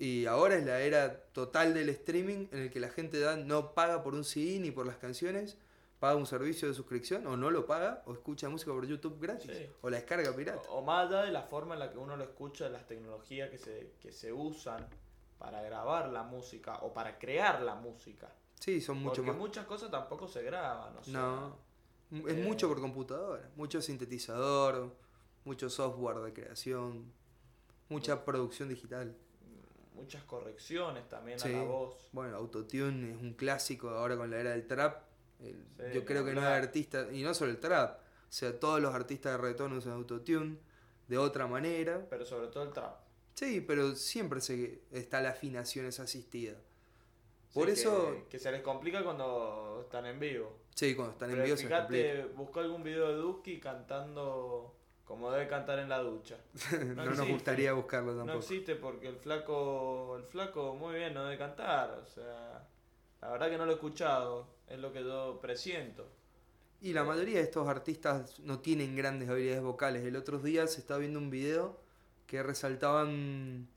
Y ahora es la era total del streaming en el que la gente no paga por un CD ni por las canciones, paga un servicio de suscripción o no lo paga o escucha música por YouTube gratis Sí. o la descarga pirata. o, o más allá de la forma en la que uno lo escucha, de las tecnologías que se, que se usan para grabar la música o para crear la música. Sí, son mucho Porque más. muchas cosas tampoco se graban. O sea, No, es eh, mucho por computadora, mucho sintetizador, mucho software de creación, mucha producción digital. Muchas correcciones también Sí. a la voz. Bueno, Autotune es un clásico ahora con la era del trap. El- Sí, yo creo que no hay artista, y no solo el trap, o sea, todos los artistas de reggaetón usan Autotune de otra manera. Pero sobre todo el trap. Sí, pero siempre se, está la afinación esa asistida. Por eso, Que, se les complica cuando están en vivo. sí, cuando están en vivo se complica. fíjate, buscó algún video de Duki cantando como debe cantar en la ducha. no nos existe. gustaría buscarlo No tampoco. existe porque el flaco, el flaco muy bien no debe cantar, o sea, la verdad que no lo he escuchado, es lo que yo presiento. Y la mayoría de estos artistas no tienen grandes habilidades vocales. El otro día se estaba viendo un video que resaltaban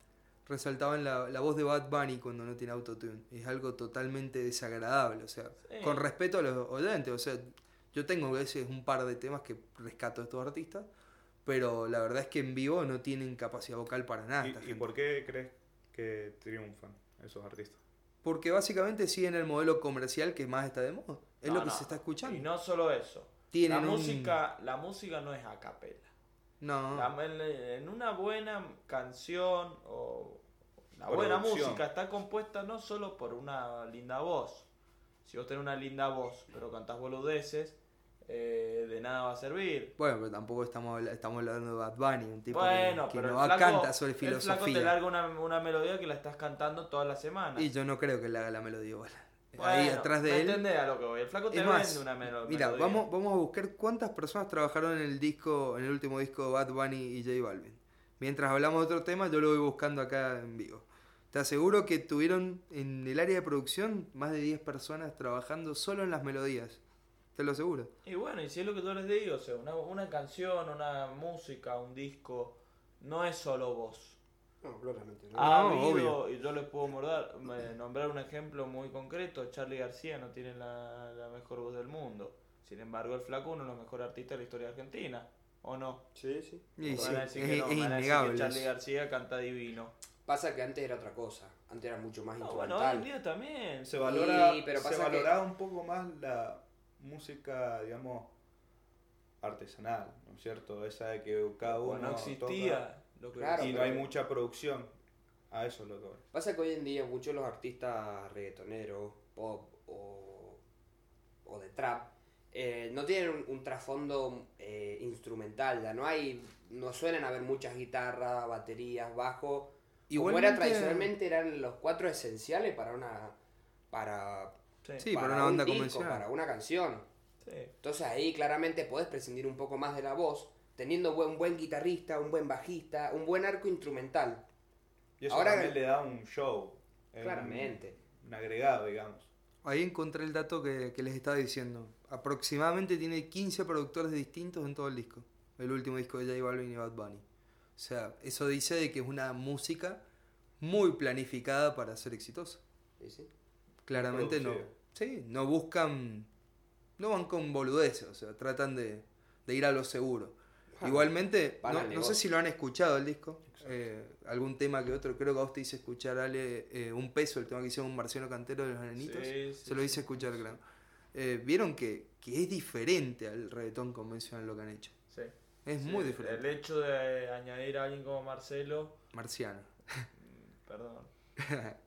resaltaban la, la voz de Bad Bunny cuando no tiene autotune. Es algo totalmente desagradable, o sea, Sí. con respeto a los oyentes, o sea, yo tengo a veces un par de temas que rescato de estos artistas, pero la verdad es que en vivo no tienen capacidad vocal para nada. ¿Y, y por qué crees que triunfan esos artistas? Porque básicamente siguen el modelo comercial que más está de moda. Es No, lo que no, se está escuchando. Y no solo eso, Tienen la un- música, la música no es a capela. No. La- en, en una buena canción o la buena Producción. música está compuesta no solo por una linda voz. Si vos tenés una linda voz, pero cantás boludeces, eh, de nada va a servir. Bueno, pero tampoco estamos, estamos hablando de Bad Bunny, un tipo bueno, que, que pero no flaco, canta sobre el flaco te filosofía. larga una, una melodía que la estás cantando toda la semana. Y yo no creo que le haga la melodía igual. Ahí atrás de ¿me él. entendés a lo que voy? El flaco te Es más, vende una melo- mira, melodía. vamos, vamos a buscar cuántas personas trabajaron en el disco, en el último disco de Bad Bunny y J Balvin. Mientras hablamos de otro tema, yo lo voy buscando acá en vivo. Te aseguro que tuvieron en el área de producción más de 10 personas trabajando solo en las melodías. Te lo aseguro. Y bueno, y si es lo que yo les digo, o sea, una, una canción, una música, un disco, no es solo vos. No, claramente. ¿no? Ha No, habido, obvio. y yo les puedo mordar- nombrar un ejemplo muy concreto, Charlie García no tiene la, la mejor voz del mundo. Sin embargo, el flaco uno de los mejores artistas de la historia de Argentina, ¿o no? Sí, sí. Van a es, decir que no, es van a decir innegable. que Charlie. García canta divino. Pasa que antes era otra cosa. Antes era mucho más No, bueno, hoy en instrumental. día también. Se valora, Sí, pero se pasa que- valoraba un poco más la música, digamos, artesanal, ¿no es cierto? Esa de que cada uno Bueno, no existía lo que Claro, toca y no hay mucha producción. A eso es lo que voy. Pasa que hoy en día muchos de los artistas reggaetoneros, pop o, o de trap, eh, no tienen un, un trasfondo eh, instrumental, ya no hay, no suelen haber muchas guitarras, baterías, bajo. Como era Igualmente- tradicionalmente eran los cuatro esenciales para una para, Sí. Sí, para una un banda disco, convencional. para una canción. Sí. Entonces ahí claramente podés prescindir un poco más de la voz, teniendo buen, buen guitarrista, un buen bajista, un buen arco instrumental. Y eso Ahora- también le da un show. es Claramente. Un, un agregado, digamos. Ahí encontré el dato que, que les estaba diciendo. Aproximadamente tiene 15 productores distintos en todo el disco. El último disco de J Balvin y Bad Bunny. O sea, eso dice de que es una música muy planificada para ser exitosa. ¿sí, sí? Claramente no. Sí, no buscan. No van con boludeces, o sea, tratan de, de ir a lo seguro. Igualmente, no, sé si lo han escuchado el disco. eh, algún tema que otro. Creo que a vos te hice escuchar, Ale, eh, un peso, el tema que hicieron un marciano cantero de los nenitos. Sí, sí, Se lo hice escuchar, claro. Eh, Vieron que, que es diferente al reggaetón convencional lo que han hecho. Sí. Es muy El diferente. hecho de añadir a alguien como Marcelo, Marciano. mm, perdón,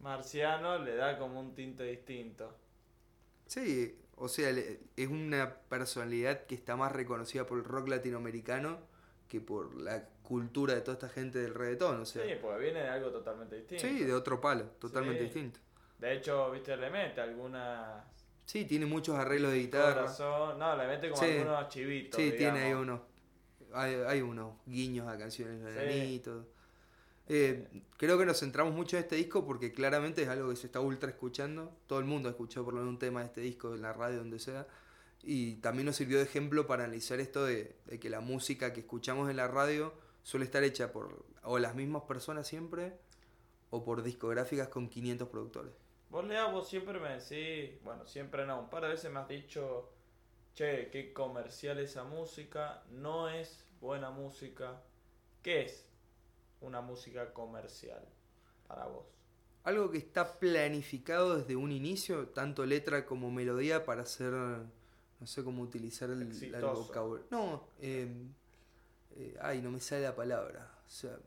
Marciano le da como un tinte distinto. Sí, o sea, es una personalidad que está más reconocida por el rock latinoamericano que por la cultura de toda esta gente del reggaetón, o sea. Sí, porque viene de algo totalmente distinto. Sí, de otro palo, totalmente Sí. distinto. De hecho, viste, le mete algunas Sí, tiene muchos arreglos de guitarra. corazón, no, le mete como Sí. algunos chivitos. Sí, tiene ahí unos. Hay, hay unos guiños a canciones de Sí. Eh, creo que nos centramos mucho en este disco porque claramente es algo que se está ultra escuchando. Todo el mundo ha escuchado por lo menos un tema de este disco en la radio, donde sea. Y también nos sirvió de ejemplo para analizar esto de, de que la música que escuchamos en la radio suele estar hecha por o las mismas personas siempre o por discográficas con 500 productores. Vos, Lea, vos siempre me decís, bueno, siempre no, un par de veces me has dicho, che, qué comercial esa música, no es buena música. ¿Qué es una música comercial para vos? Algo que está planificado desde un inicio, tanto letra como melodía, para hacer. No sé cómo utilizar el, vocabulario. No, eh, eh, ay, no me sale la palabra. O sea,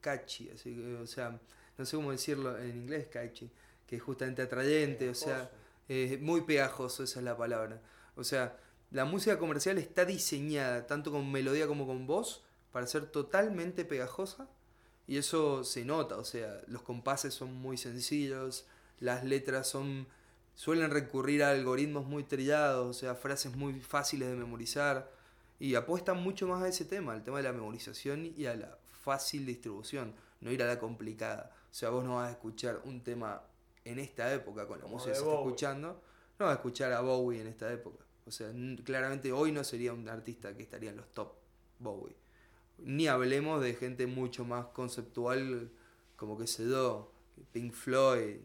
catchy, así que, o sea, no sé cómo decirlo en inglés, catchy, que es justamente atrayente, o sea, eh, muy pegajoso, esa es la palabra. O sea, la música comercial está diseñada tanto con melodía como con voz para ser totalmente pegajosa y eso se nota, o sea, los compases son muy sencillos, las letras son suelen recurrir a algoritmos muy trillados, o sea, frases muy fáciles de memorizar y apuestan mucho más a ese tema, al tema de la memorización y a la fácil distribución, no ir a la complicada. O sea, vos no vas a escuchar un tema en esta época con la Como música que se está escuchando, no vas a escuchar a Bowie en esta época. O sea, claramente hoy no sería un artista que estaría en los top Bowie. Ni hablemos de gente mucho más conceptual como que se do, Pink Floyd,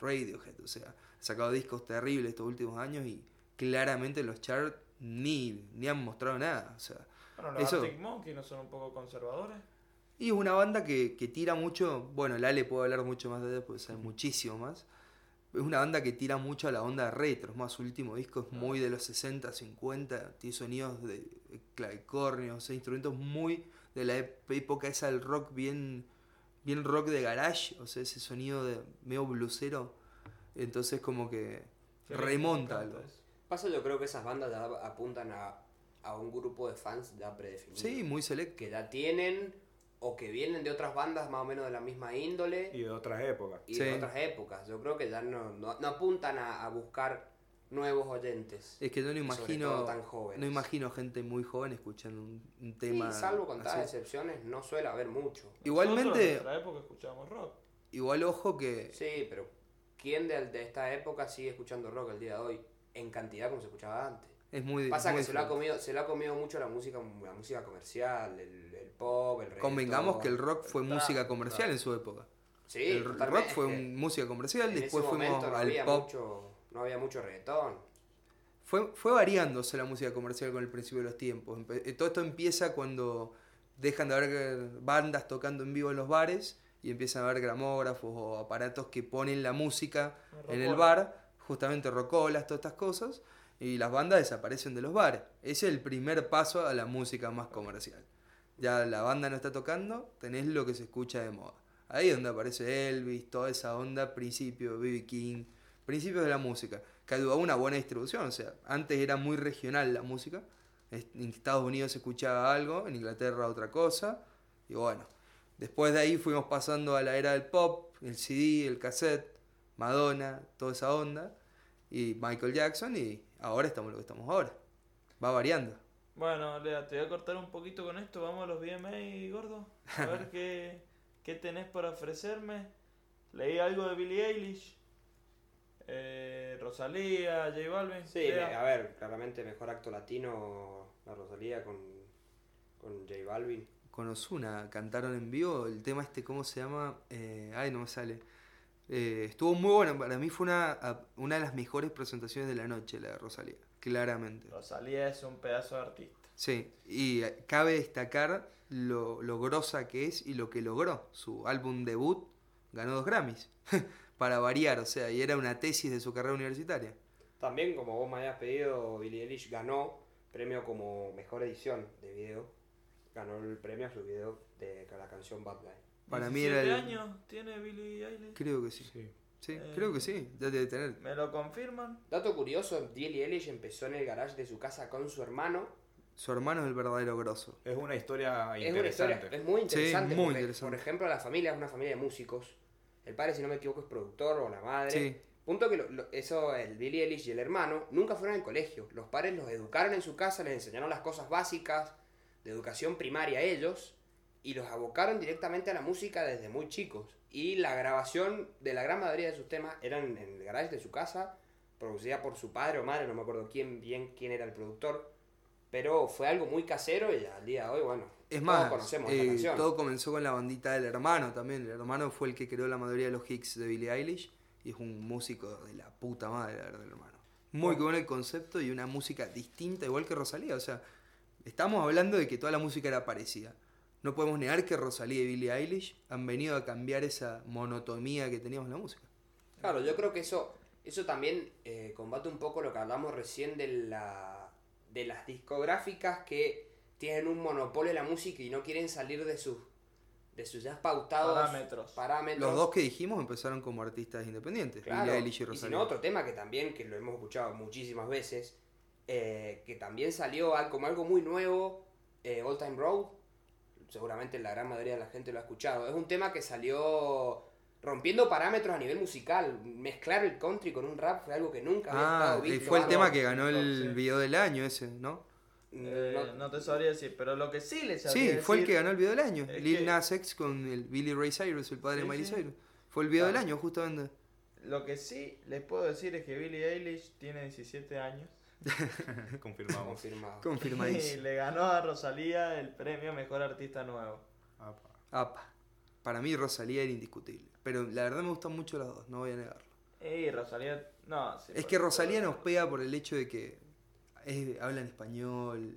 Radiohead, o sea, ha sacado discos terribles estos últimos años y claramente los charts ni, ni han mostrado nada. O sea, Bueno, los eso, Arctic Monkeys no son un poco conservadores. y es una banda que, que tira mucho, bueno, Lale puede hablar mucho más de ella porque sabe muchísimo más. Es una banda que tira mucho a la onda retro, es más, su último disco es muy de los 60, 50, tiene sonidos de clavicornios, o sea, instrumentos muy de la época esa del rock bien, bien rock de garage, o sea, ese sonido de medio blusero, entonces como que Sí, remonta algo. Pasa, yo creo que esas bandas ya apuntan a, a un grupo de fans ya predefinido. Sí, muy selecto. Que ya tienen o que vienen de otras bandas más o menos de la misma índole Y de otras épocas. y de otras épocas. Yo creo que ya no, no, no apuntan a, a buscar nuevos oyentes. Es que yo no sobre imagino, todo tan jóvenes. no imagino gente muy joven escuchando un, tema. salvo contadas así. excepciones, no suele haber mucho. Nosotros en Igualmente, nuestra época escuchábamos rock. igual ojo que Sí, pero ¿quién de, de esta época sigue escuchando rock el día de hoy? en cantidad como se escuchaba antes. Es muy Pasa muy que se lo, ha comido, se lo ha comido mucho la música, la música comercial, el, el pop, el reggaetón. Convengamos que el rock fue música comercial claro. en su época. Sí, el rock fue música comercial, en después ese fuimos al pop. Mucho, no había mucho reggaetón. Fue, fue variándose la música comercial con el principio de los tiempos. Empe- eh, Todo esto empieza cuando dejan de haber bandas tocando en vivo en los bares y empiezan a haber gramógrafos o aparatos que ponen la música en el bar, justamente rocolas, todas estas cosas, y las bandas desaparecen de los bares. Ese es el primer paso a la música más comercial. Ya la banda no está tocando, tenés lo que se escucha de moda. Ahí es donde aparece Elvis, toda esa onda, principio, B.B. King, principios de la música, que ayudó a una buena distribución. O sea, antes era muy regional la música. En Estados Unidos se escuchaba algo, en Inglaterra otra cosa. Y bueno, después de ahí fuimos pasando a la era del pop, el CD, el cassette, Madonna, toda esa onda. Y Michael Jackson, y ahora estamos lo que estamos ahora. Va variando. Bueno, Lea, te voy a cortar un poquito con esto. Vamos a los VMA, gordo. A ver qué, qué tenés para ofrecerme. Leí algo de Billie Eilish. Eh, Rosalía, J Balvin. Sí, a ver, claramente mejor acto latino, la Rosalía con, con J Balvin. Con Ozuna cantaron en vivo el tema este, ¿cómo se llama? Eh, ay, no me sale. Eh, estuvo muy bueno, para mí fue una, una de las mejores presentaciones de la noche, la de Rosalía, claramente. Rosalía es un pedazo de artista. Sí, y eh, cabe destacar lo, lo grosa que es y lo que logró. Su álbum debut ganó dos Grammys, para variar, o sea, y era una tesis de su carrera universitaria. También, como vos me habías pedido, Billie Eilish ganó premio como mejor edición de video. Ganó el premio a su video de la canción Bad Guy. Para mí era 17 el... años tiene Billie Eilish. Creo que sí. Sí, creo que sí, ya debe tener. ¿Me lo confirman? Dato curioso, Billie Eilish empezó en el garage de su casa con su hermano. Su hermano es el verdadero grosso. Es una historia Es una historia, interesante. es muy interesante. muy porque, interesante. Por ejemplo, la familia es una familia de músicos. El padre, si no me equivoco, es productor o la madre. Sí. Punto que lo- lo- eso, el Billie Eilish y el hermano nunca fueron al colegio. Los padres los educaron en su casa, les enseñaron las cosas básicas de educación primaria a ellos y los abocaron directamente a la música desde muy chicos. Y la grabación de la gran mayoría de sus temas eran en el garage de su casa, producida por su padre o madre, no me acuerdo quién bien quién era el productor. Pero fue algo muy casero y al día de hoy, bueno, Es todos más, conocemos eh, esta canción. todo comenzó con la bandita del hermano también. El hermano fue el que creó la mayoría de los hits de Billie Eilish y es un músico de la puta madre, la verdad, el hermano. Muy bueno el concepto y una música distinta, igual que Rosalía. O sea, estamos hablando de que toda la música era parecida. No podemos negar que Rosalía y Billie Eilish han venido a cambiar esa monotonía que teníamos en la música. Claro, yo creo que eso, eso también eh, combate un poco lo que hablamos recién de, la, de las discográficas que tienen un monopolio de la música y no quieren salir de sus, de sus ya pautados Parámetros. parámetros. Los dos que dijimos empezaron como artistas independientes, Claro, Billie Eilish y y otro tema que también, que lo hemos escuchado muchísimas veces, eh, que también salió al- como algo muy nuevo, eh, All Time Road, seguramente la gran mayoría de la gente lo ha escuchado, es un tema que salió rompiendo parámetros a nivel musical, mezclar el country con un rap fue algo que nunca había Ah, estado visto. fue el tema que ganó el video del año ese, ¿no? Eh, no- no, te sabría decir, pero lo que sí les sabría Sí, fue el que ganó el video del año. Lil que- Nas X con el Billy Ray Cyrus, el padre Sí, de Miley sí. Cyrus. Fue el video del año, justamente. Lo que sí les puedo decir es que Billie Eilish tiene 17 años Confirmamos. confirmado. y Confirmadísimo. le ganó a Rosalía el premio Mejor Artista Nuevo. Apa. Apa. Para mí Rosalía era indiscutible. Pero la verdad me gustan mucho las dos, no voy a negarlo. Y Rosalía, no, sí, Es que Rosalía nos pega por el hecho de que es- habla en español.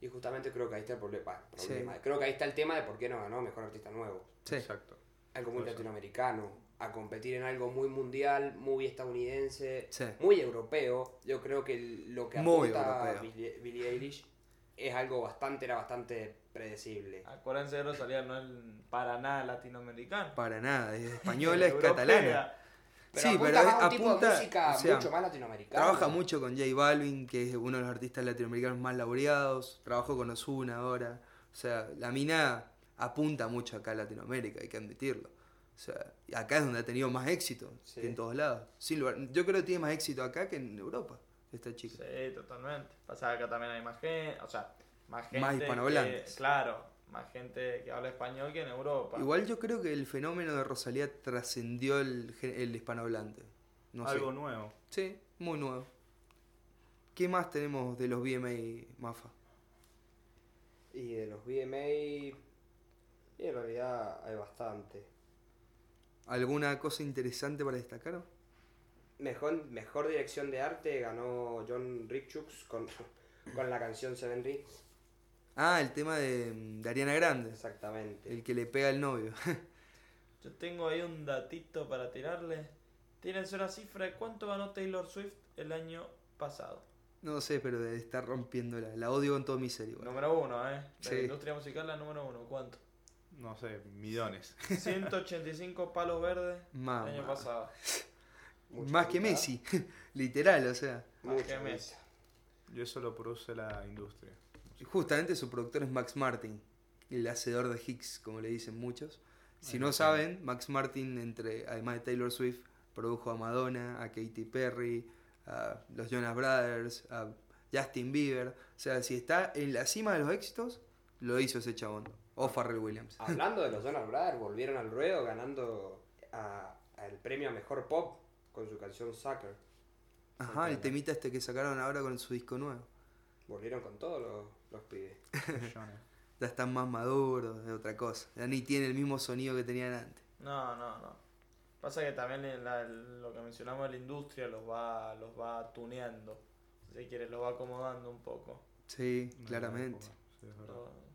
Y justamente creo que ahí está el problema. Sí. problema. Creo que ahí está el tema de por qué no ganó Mejor Artista Nuevo. Sí. Exacto. algo muy latinoamericano, a competir en algo muy mundial, muy estadounidense, Sí. muy europeo. Yo creo que lo que apunta. Billie, Billie Eilish es algo bastante, era bastante predecible. Acuérdense de Rosalía, no es para nada latinoamericano. Para nada, es española, es Europea. catalana. Pero sí, apunta pero más a un tipo apunta- de música o sea, mucho más latinoamericana. Trabaja mucho con J Balvin, que es uno de los artistas latinoamericanos más laureados. Trabajó con Ozuna ahora. O sea, la mina apunta mucho acá a Latinoamérica, hay que admitirlo. O sea, y acá es donde ha tenido más éxito Sí. que en todos lados. Sin lugar- yo creo que tiene más éxito acá que en Europa, esta chica. Sí, totalmente. Pasa que acá también hay más gente, o sea, más gente. Más que- hispanohablantes. Claro, más gente que habla español que en Europa. Igual yo creo que el fenómeno de Rosalía trascendió el, gen- el hispanohablante. No sé. Algo nuevo. Sí, muy nuevo. ¿Qué más tenemos de los VMA, Mafa? Y de los VMA, y en realidad hay bastante. ¿Alguna cosa interesante para destacar? Mejor, mejor dirección de arte ganó John Richux con, con la canción Seven Rings. Ah, el tema de, de Ariana Grande, Exactamente. el que le pega al novio. Yo tengo ahí un datito para tirarle. Tírense una cifra de cuánto ganó Taylor Swift el año pasado. no sé, pero debe estar rompiéndola. La odio con todo mi ser igual. Número uno, ¿eh? De Sí. la industria musical, la número uno. ¿Cuánto? No sé, millones. 185 palos verdes Mamá. el año pasado. Mucha Más que. Messi, literal, o sea. Mucha que. Messi. Y eso lo produce la industria. Justamente su productor es Max Martin, el hacedor de Hicks, como le dicen muchos. Si no saben, Max Martin, entre, además de Taylor Swift, produjo a Madonna, a Katy Perry, a los Jonas Brothers, a Justin Bieber. O sea, si está en la cima de los éxitos, lo hizo ese chabón. O Pharrell Williams. Hablando de los Jonas Brothers, volvieron al ruedo ganando a- al premio a mejor pop con su canción Sucker. Ajá, el temita este que sacaron ahora con su disco nuevo. Volvieron con todos los, los pibes. Ya están más maduros, es otra cosa. Ya ni tiene el mismo sonido que tenían antes. No, no, no. Pasa que también la- lo que mencionamos de la industria los va, los va tuneando. Si quieres, los va acomodando un poco. Sí, No, claramente. Sí,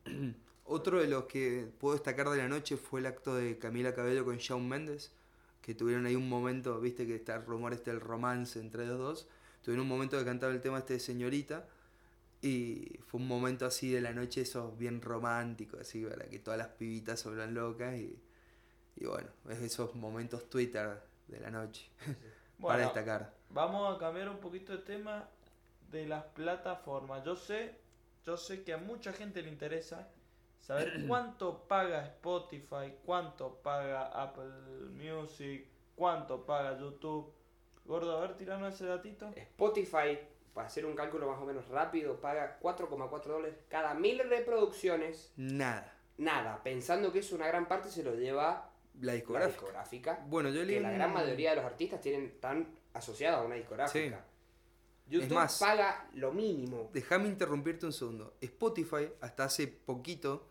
Otro de los que puedo destacar de la noche fue el acto de Camila Cabello con Shawn Mendes, que tuvieron ahí un momento, viste que está el rumor este del romance entre los dos, tuvieron un momento de cantar el tema este de Señorita, y fue un momento así de la noche, eso bien romántico, así, para que todas las pibitas se vuelvan locas, y, y bueno, es esos momentos Twitter de la noche, para destacar. Vamos a cambiar un poquito de tema de las plataformas. Yo sé, yo sé que a mucha gente le interesa saber cuánto paga Spotify, cuánto paga Apple Music, cuánto paga YouTube. Gordo, a ver, tirarnos ese datito. Spotify, para hacer un cálculo más o menos rápido, paga 4,4 dólares cada mil reproducciones. Nada, Nada, pensando que eso una gran parte se lo lleva la la discográfica. discográfica. Bueno, yo leí que la gran mayoría de los artistas tienen están asociados a una discográfica. YouTube más- paga lo mínimo. Déjame interrumpirte un segundo. Spotify, hasta hace poquito,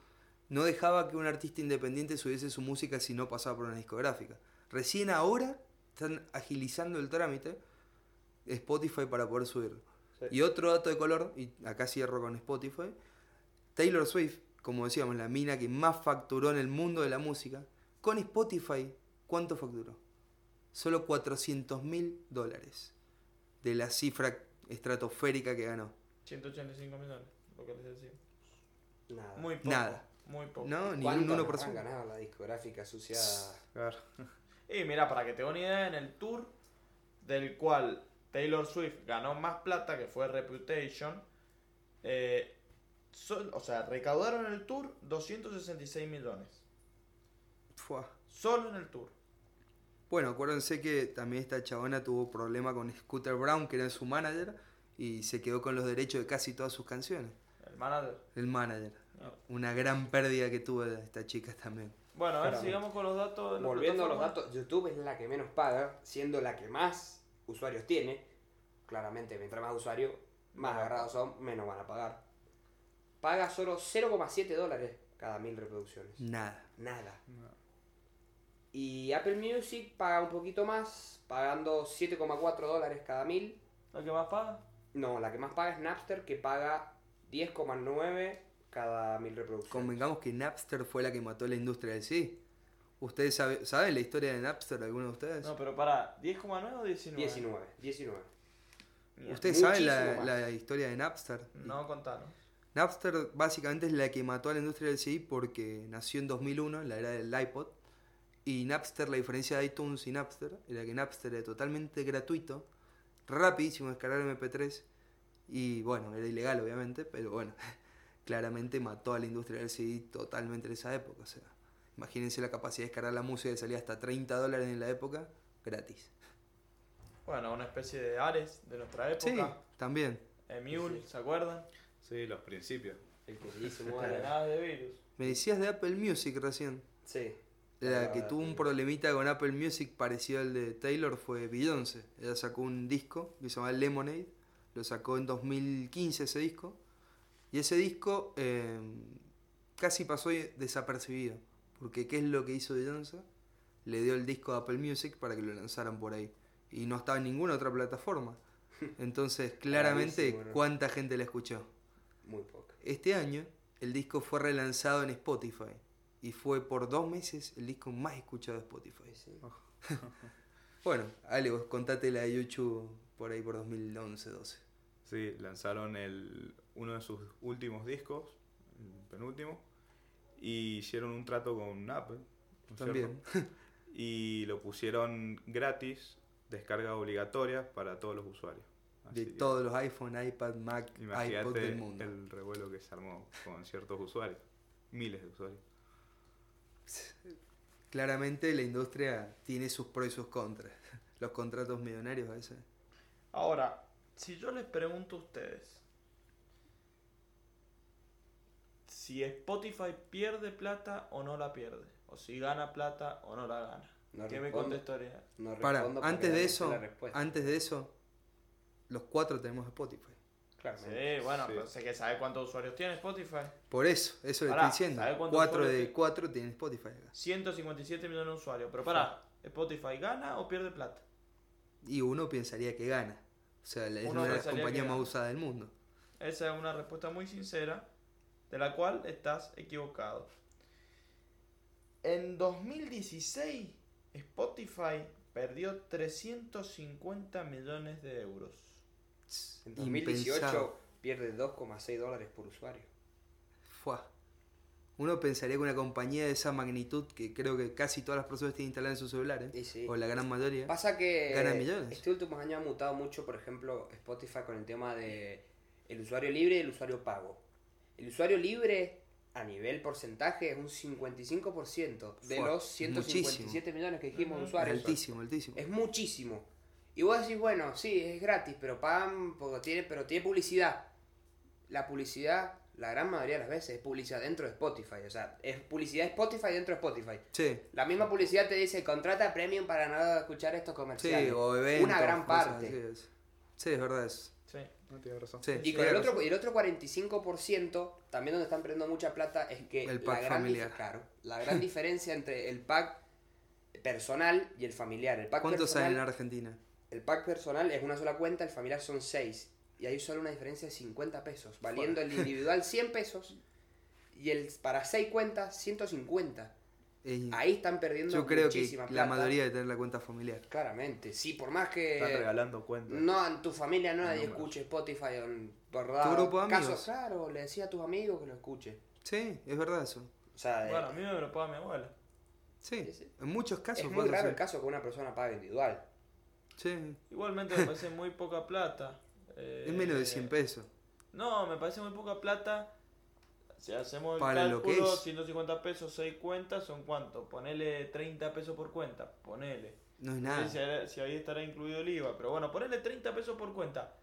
no dejaba que un artista independiente subiese su música si no pasaba por una discográfica. Recién ahora están agilizando el trámite Spotify para poder subirlo. Sí. Y otro dato de color, y acá cierro con Spotify, Taylor Swift, como decíamos, la mina que más facturó en el mundo de la música, con Spotify, ¿cuánto facturó? Solo 400 mil dólares de la cifra estratosférica que ganó. 185 millones, lo que les decía. Nada. Muy poco. Nada. Muy poco. No, ni un ¿Cuánto 1%. habrán ganado la discográfica asociada? Claro. Y mira, para que te una idea, en el tour del cual Taylor Swift ganó más plata, que fue Reputation, eh, o sea, recaudaron en el tour 266 millones. Fua. Solo en el tour. Bueno, acuérdense que también esta chabona tuvo problema con Scooter Brown, que era su manager, y se quedó con los derechos de casi todas sus canciones. El manager. El manager. Una gran pérdida que tuvo esta chica también. Bueno, a ver, Claramente. sigamos con los datos de Volviendo a los datos, YouTube es la que menos paga, siendo la que más usuarios tiene. Claramente, mientras más usuarios, más agarrados son, menos van a pagar. Paga solo 0,7 dólares cada mil reproducciones. Nada. Nada. Y Apple Music paga un poquito más, pagando 7,4 dólares cada mil. ¿La que más paga? No, la que más paga es Napster, que paga 10,9 cada mil reproducciones. Convengamos que Napster fue la que mató la industria del sí. ¿Ustedes sabe- saben la historia de Napster, alguno de ustedes? No, pero para, ¿10,9 o 19? 19, 19. ¿Ustedes saben la, historia de Napster? No, contanos. Napster básicamente es la que mató a la industria del CD porque nació en 2001, en la era del iPod. Y Napster, la diferencia de iTunes y Napster, era que Napster era totalmente gratuito, rapidísimo descargar MP3. Y bueno, era ilegal obviamente, pero bueno, claramente mató a la industria del CD totalmente en esa época. O sea, imagínense la capacidad de descargar la música que salía hasta 30 dólares en la época, gratis. Bueno, una especie de Ares de nuestra Sí, época. también. Emule, ¿se acuerdan? Sí, los principios. El Ares. Cargadas de virus. Me decías de Apple Music recién. Sí. La que tuvo un sí. problemita con Apple Music parecido al de Taylor fue Beyoncé. Ella sacó un disco que se llama Lemonade, lo sacó en 2015 ese disco. Y ese disco eh, casi pasó desapercibido. Porque ¿qué es lo que hizo Beyoncé? Le dio el disco a Apple Music para que lo lanzaran por ahí. Y no estaba en ninguna otra plataforma. Entonces, claramente. ¿cuánta gente la escuchó? Muy poca. Este año, el disco fue relanzado en Spotify. Y fue por dos meses el disco más escuchado de Spotify. Sí. Bueno, Ale, vos contate la de YouTube por ahí por 2011-12. Sí, lanzaron el, uno de sus últimos discos, el penúltimo, y hicieron un trato con Apple. ¿no es También. cierto? Y lo pusieron gratis, descarga obligatoria para todos los usuarios. De que todos los iPhone, iPad, Mac, iPod del mundo. el revuelo que se armó con ciertos usuarios, miles de usuarios. Claramente la industria tiene sus pros y sus contras. Los contratos millonarios a veces. Ahora, si yo les pregunto a ustedes si Spotify pierde plata o no la pierde, o si gana plata o no la gana, No ¿qué me contestaría? No Para, antes de eso, antes de eso, los cuatro tenemos Spotify. Claramente. Sí, bueno, Sí. pero sé que sabe cuántos usuarios tiene Spotify. Por eso, eso le Pará, estoy diciendo. ¿sabe cuántos Cuatro usuarios de tiene? cuatro tienen Spotify acá. 157 millones de usuarios. Pero pará, ¿Spotify gana o pierde plata? Y uno pensaría que gana. O sea, es Uno una de las compañías más usadas del mundo. Esa es una respuesta muy sincera, de la cual estás equivocado. En 2016, Spotify perdió 350 millones de euros. En 2018 Impensado. pierde 2,6 dólares por usuario. Fua. Uno pensaría que una compañía de esa magnitud, que creo que casi todas las personas tienen instalada en su celular, ¿eh? Y sí. o la gran mayoría, Pasa que Gana millones. este último año ha mutado mucho, por ejemplo, Spotify con el tema de el usuario libre y el usuario pago. El usuario libre a nivel porcentaje es un 55% de Fua, los 157 millones que dijimos de es usuarios. altísimo, altísimo. Es muchísimo. Y vos decís, bueno, sí, es gratis, pero pagan porque tiene, pero tiene publicidad. La publicidad, la gran mayoría de las veces, es publicidad dentro de Spotify. O sea, es publicidad de Spotify dentro de Spotify. Sí, La misma publicidad te dice, contrata premium para no escuchar estos sí, comerciales. o eventos. Una gran parte. Sí, es verdad eso. Sí. No tienes razón. Sí, Y con tiene el otro, razón. y el otro 45%, también donde están perdiendo mucha plata, es que El la, pack gran, familiar. claro, la gran diferencia entre el pack personal y el familiar. El pack ¿Cuántos personal, hay en la Argentina? El pack personal es una sola cuenta, el familiar son 6. Y hay solo una diferencia de 50 pesos, valiendo el individual 100 pesos y el para 6 cuentas 150. Eh, Ahí están perdiendo Yo creo que la mayoría de tener la cuenta familiar. Claramente, sí, por más que Están regalando cuentas. no en tu familia no nadie escuche Spotify en, por Tu grupo de casos, amigos. claro, le decía a tus amigos que lo escuche. Sí, es verdad eso. O sea, Bueno, a eh, mí me lo paga mi abuela. Sí, Sí, sí. en muchos casos es muy raro el caso que una persona pague individual. Sí, Igualmente me parece muy poca plata. Eh, es menos de 100 pesos. No, me parece muy poca plata. Si hacemos el Para lo que cálculo, es. 150 pesos, 6 cuentas, ¿son cuánto? Ponele 30 pesos por cuenta, ponele. No es No sé si, nada. ahí- si ahí estará incluido el IVA, pero bueno, ponele 30 pesos por cuenta.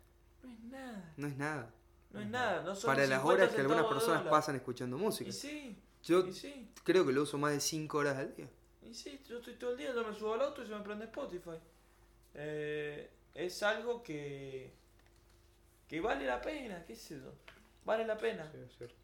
No es nada, No es nada. no es nada. No son Para las 50 horas que algunas personas dólar. pasan escuchando música. Y sí, Yo y sí, creo que lo uso más de 5 horas al día. y sí, yo estoy todo el día, yo me subo al auto y se me prende Spotify. Eh, es algo que, que vale la pena, qué sé yo, vale la pena. Sí, es cierto.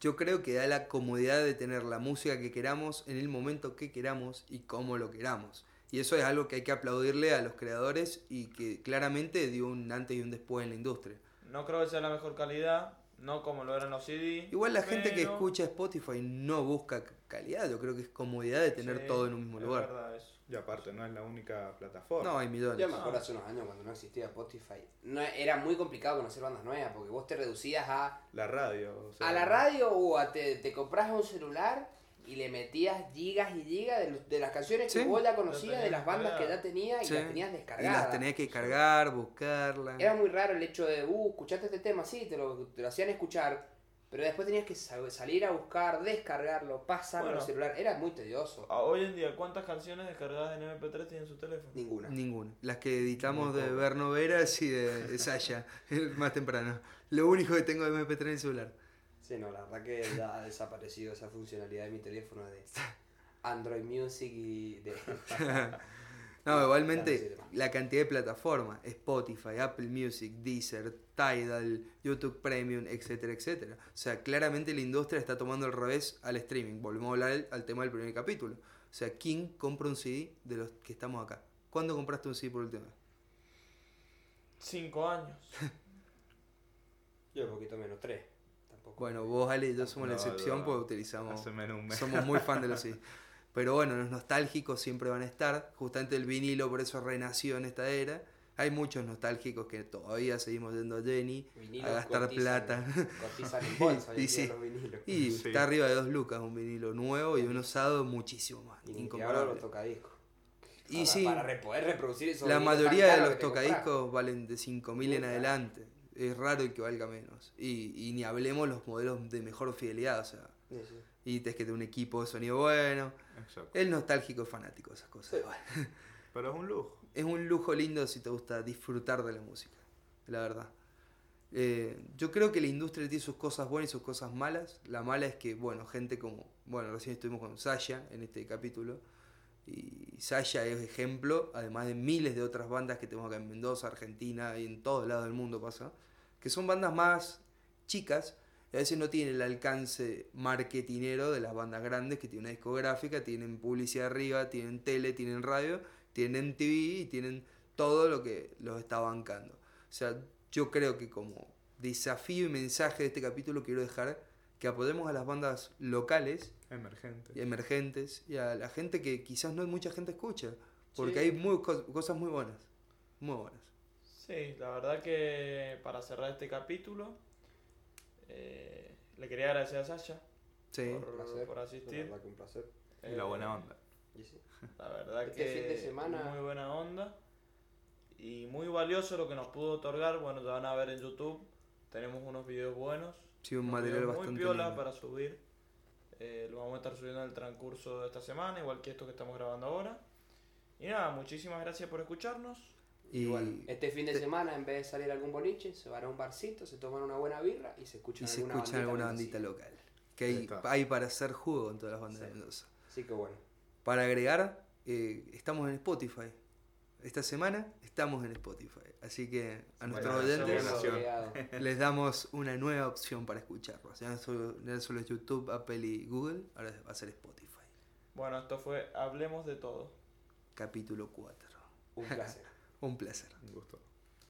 Yo creo que da la comodidad de tener la música que queramos en el momento que queramos y como lo queramos. Y eso es algo que hay que aplaudirle a los creadores y que claramente dio un antes y un después en la industria. No creo que sea la mejor calidad, no como lo eran los CD. Igual la gente que escucha Spotify no busca calidad, yo creo que es comodidad de tener Sí, todo en un mismo es lugar. verdad eso. Y aparte, no es la única plataforma. No, hay millones. Yo me acuerdo hace unos años cuando no existía Spotify. No, era muy complicado conocer bandas nuevas porque vos te reducías a, La radio. o sea, a la radio o a te, te compras un celular y le metías gigas y gigas de, las canciones que vos ya conocías, de las bandas que ya tenías y Sí. las tenías Y descargadas. las tenías que cargar, buscarlas. Era muy raro el hecho de, uh, escuchaste este tema, sí, te lo, te lo hacían escuchar, pero después tenías que sa- salir a buscar, descargarlo, pasarlo Bueno. al celular. Era muy tedioso. Hoy en día, ¿cuántas canciones descargadas en MP3 tienen su teléfono? Ninguna. Ninguna. Las que editamos Muy de poco. Berno Veras y de, de Sasha, más temprano. Lo único que tengo de MP3 en el celular. Sí, no, la verdad que ya ha desaparecido esa funcionalidad de mi teléfono de Android Music y de... No, igualmente Claro, sí, la cantidad de plataformas, Spotify, Apple Music, Deezer, Tidal, YouTube Premium, etcétera, etcétera. O sea, claramente la industria está tomando el revés al streaming. Volvemos a hablar al, al tema del primer capítulo. O sea, ¿quién compra un CD de los que estamos acá? ¿Cuándo compraste un CD por última vez? Cinco años. Yo un poquito menos, tres. Tampoco. Bueno, vos, Ale y yo somos la No, excepción no, porque utilizamos... Hace menos un mes. Somos muy fan de los CDs. Pero bueno, los nostálgicos siempre van a estar. Justamente el vinilo por eso renació en esta era. Hay muchos nostálgicos que todavía seguimos yendo a Jenny Vinilos a gastar cotizan- plata. Cotizan en bolsa Y sí. los vinilos. Y Sí. está arriba de dos lucas un vinilo nuevo y un usado muchísimo más. Y ahora los tocadiscos. Y Para- sí, Para poder reproducir esos la mayoría de los te tocadiscos valen de 5.000 en adelante. Es raro el que valga menos. Y, y ni hablemos los modelos de mejor fidelidad. O sea, Sí, sí. y tenés que tener un equipo de sonido bueno. Exacto. El nostálgico es fanático de esas cosas. Sí. Pero es un lujo. es un lujo lindo si te gusta disfrutar de la música, la verdad. Eh, yo creo que la industria tiene sus cosas buenas y sus cosas malas. La mala es que, bueno, gente como, bueno, recién estuvimos con Sasha en este capítulo. Y Sasha es ejemplo, además de miles de otras bandas que tenemos acá en Mendoza, Argentina y en todos lados del mundo pasa, que son bandas más chicas a veces no tienen el alcance marketinero de las bandas grandes que tienen una discográfica, tienen publicidad arriba, tienen tele, tienen radio, tienen TV y tienen todo lo que los está bancando. O sea, yo creo que como desafío y mensaje de este capítulo quiero dejar que apoyemos a las bandas locales Emergente. y emergentes y a la gente que quizás no mucha gente escucha, porque Sí. hay muy, cos- cosas muy buenas, muy buenas. Sí, la verdad que para cerrar este capítulo, eh, le quería agradecer a Sasha Sí. por, Un placer. por La asistir. verdad que un placer. Y la Eh, buena onda. Y sí. La verdad Este que fin de semana- muy buena onda y muy valioso lo que nos pudo otorgar. Bueno, ya van a ver en YouTube. Tenemos unos videos buenos. Sí, un material bastante muy piola lindo. para subir. Eh, lo vamos a estar subiendo en el transcurso de esta semana, igual que esto que estamos grabando ahora. Y nada, muchísimas gracias por escucharnos. Y, este fin de te- semana, en vez de salir a algún boliche, se van a un barcito, se toman una buena birra y se escuchan y se alguna escucha alguna bandita bandita mendocina. local. Que hay, para hacer jugo en todas las bandas de. Mendoza. Así que bueno. Para agregar, eh, estamos en Spotify. Esta semana estamos en Spotify. Así que a nuestros oyentes les damos una nueva opción para escucharlos. Ya no solo, no era solo YouTube, Apple y Google, ahora va a ser Spotify. Bueno, esto fue Hablemos de todo. Capítulo 4. Un placer. Un placer. Un gusto.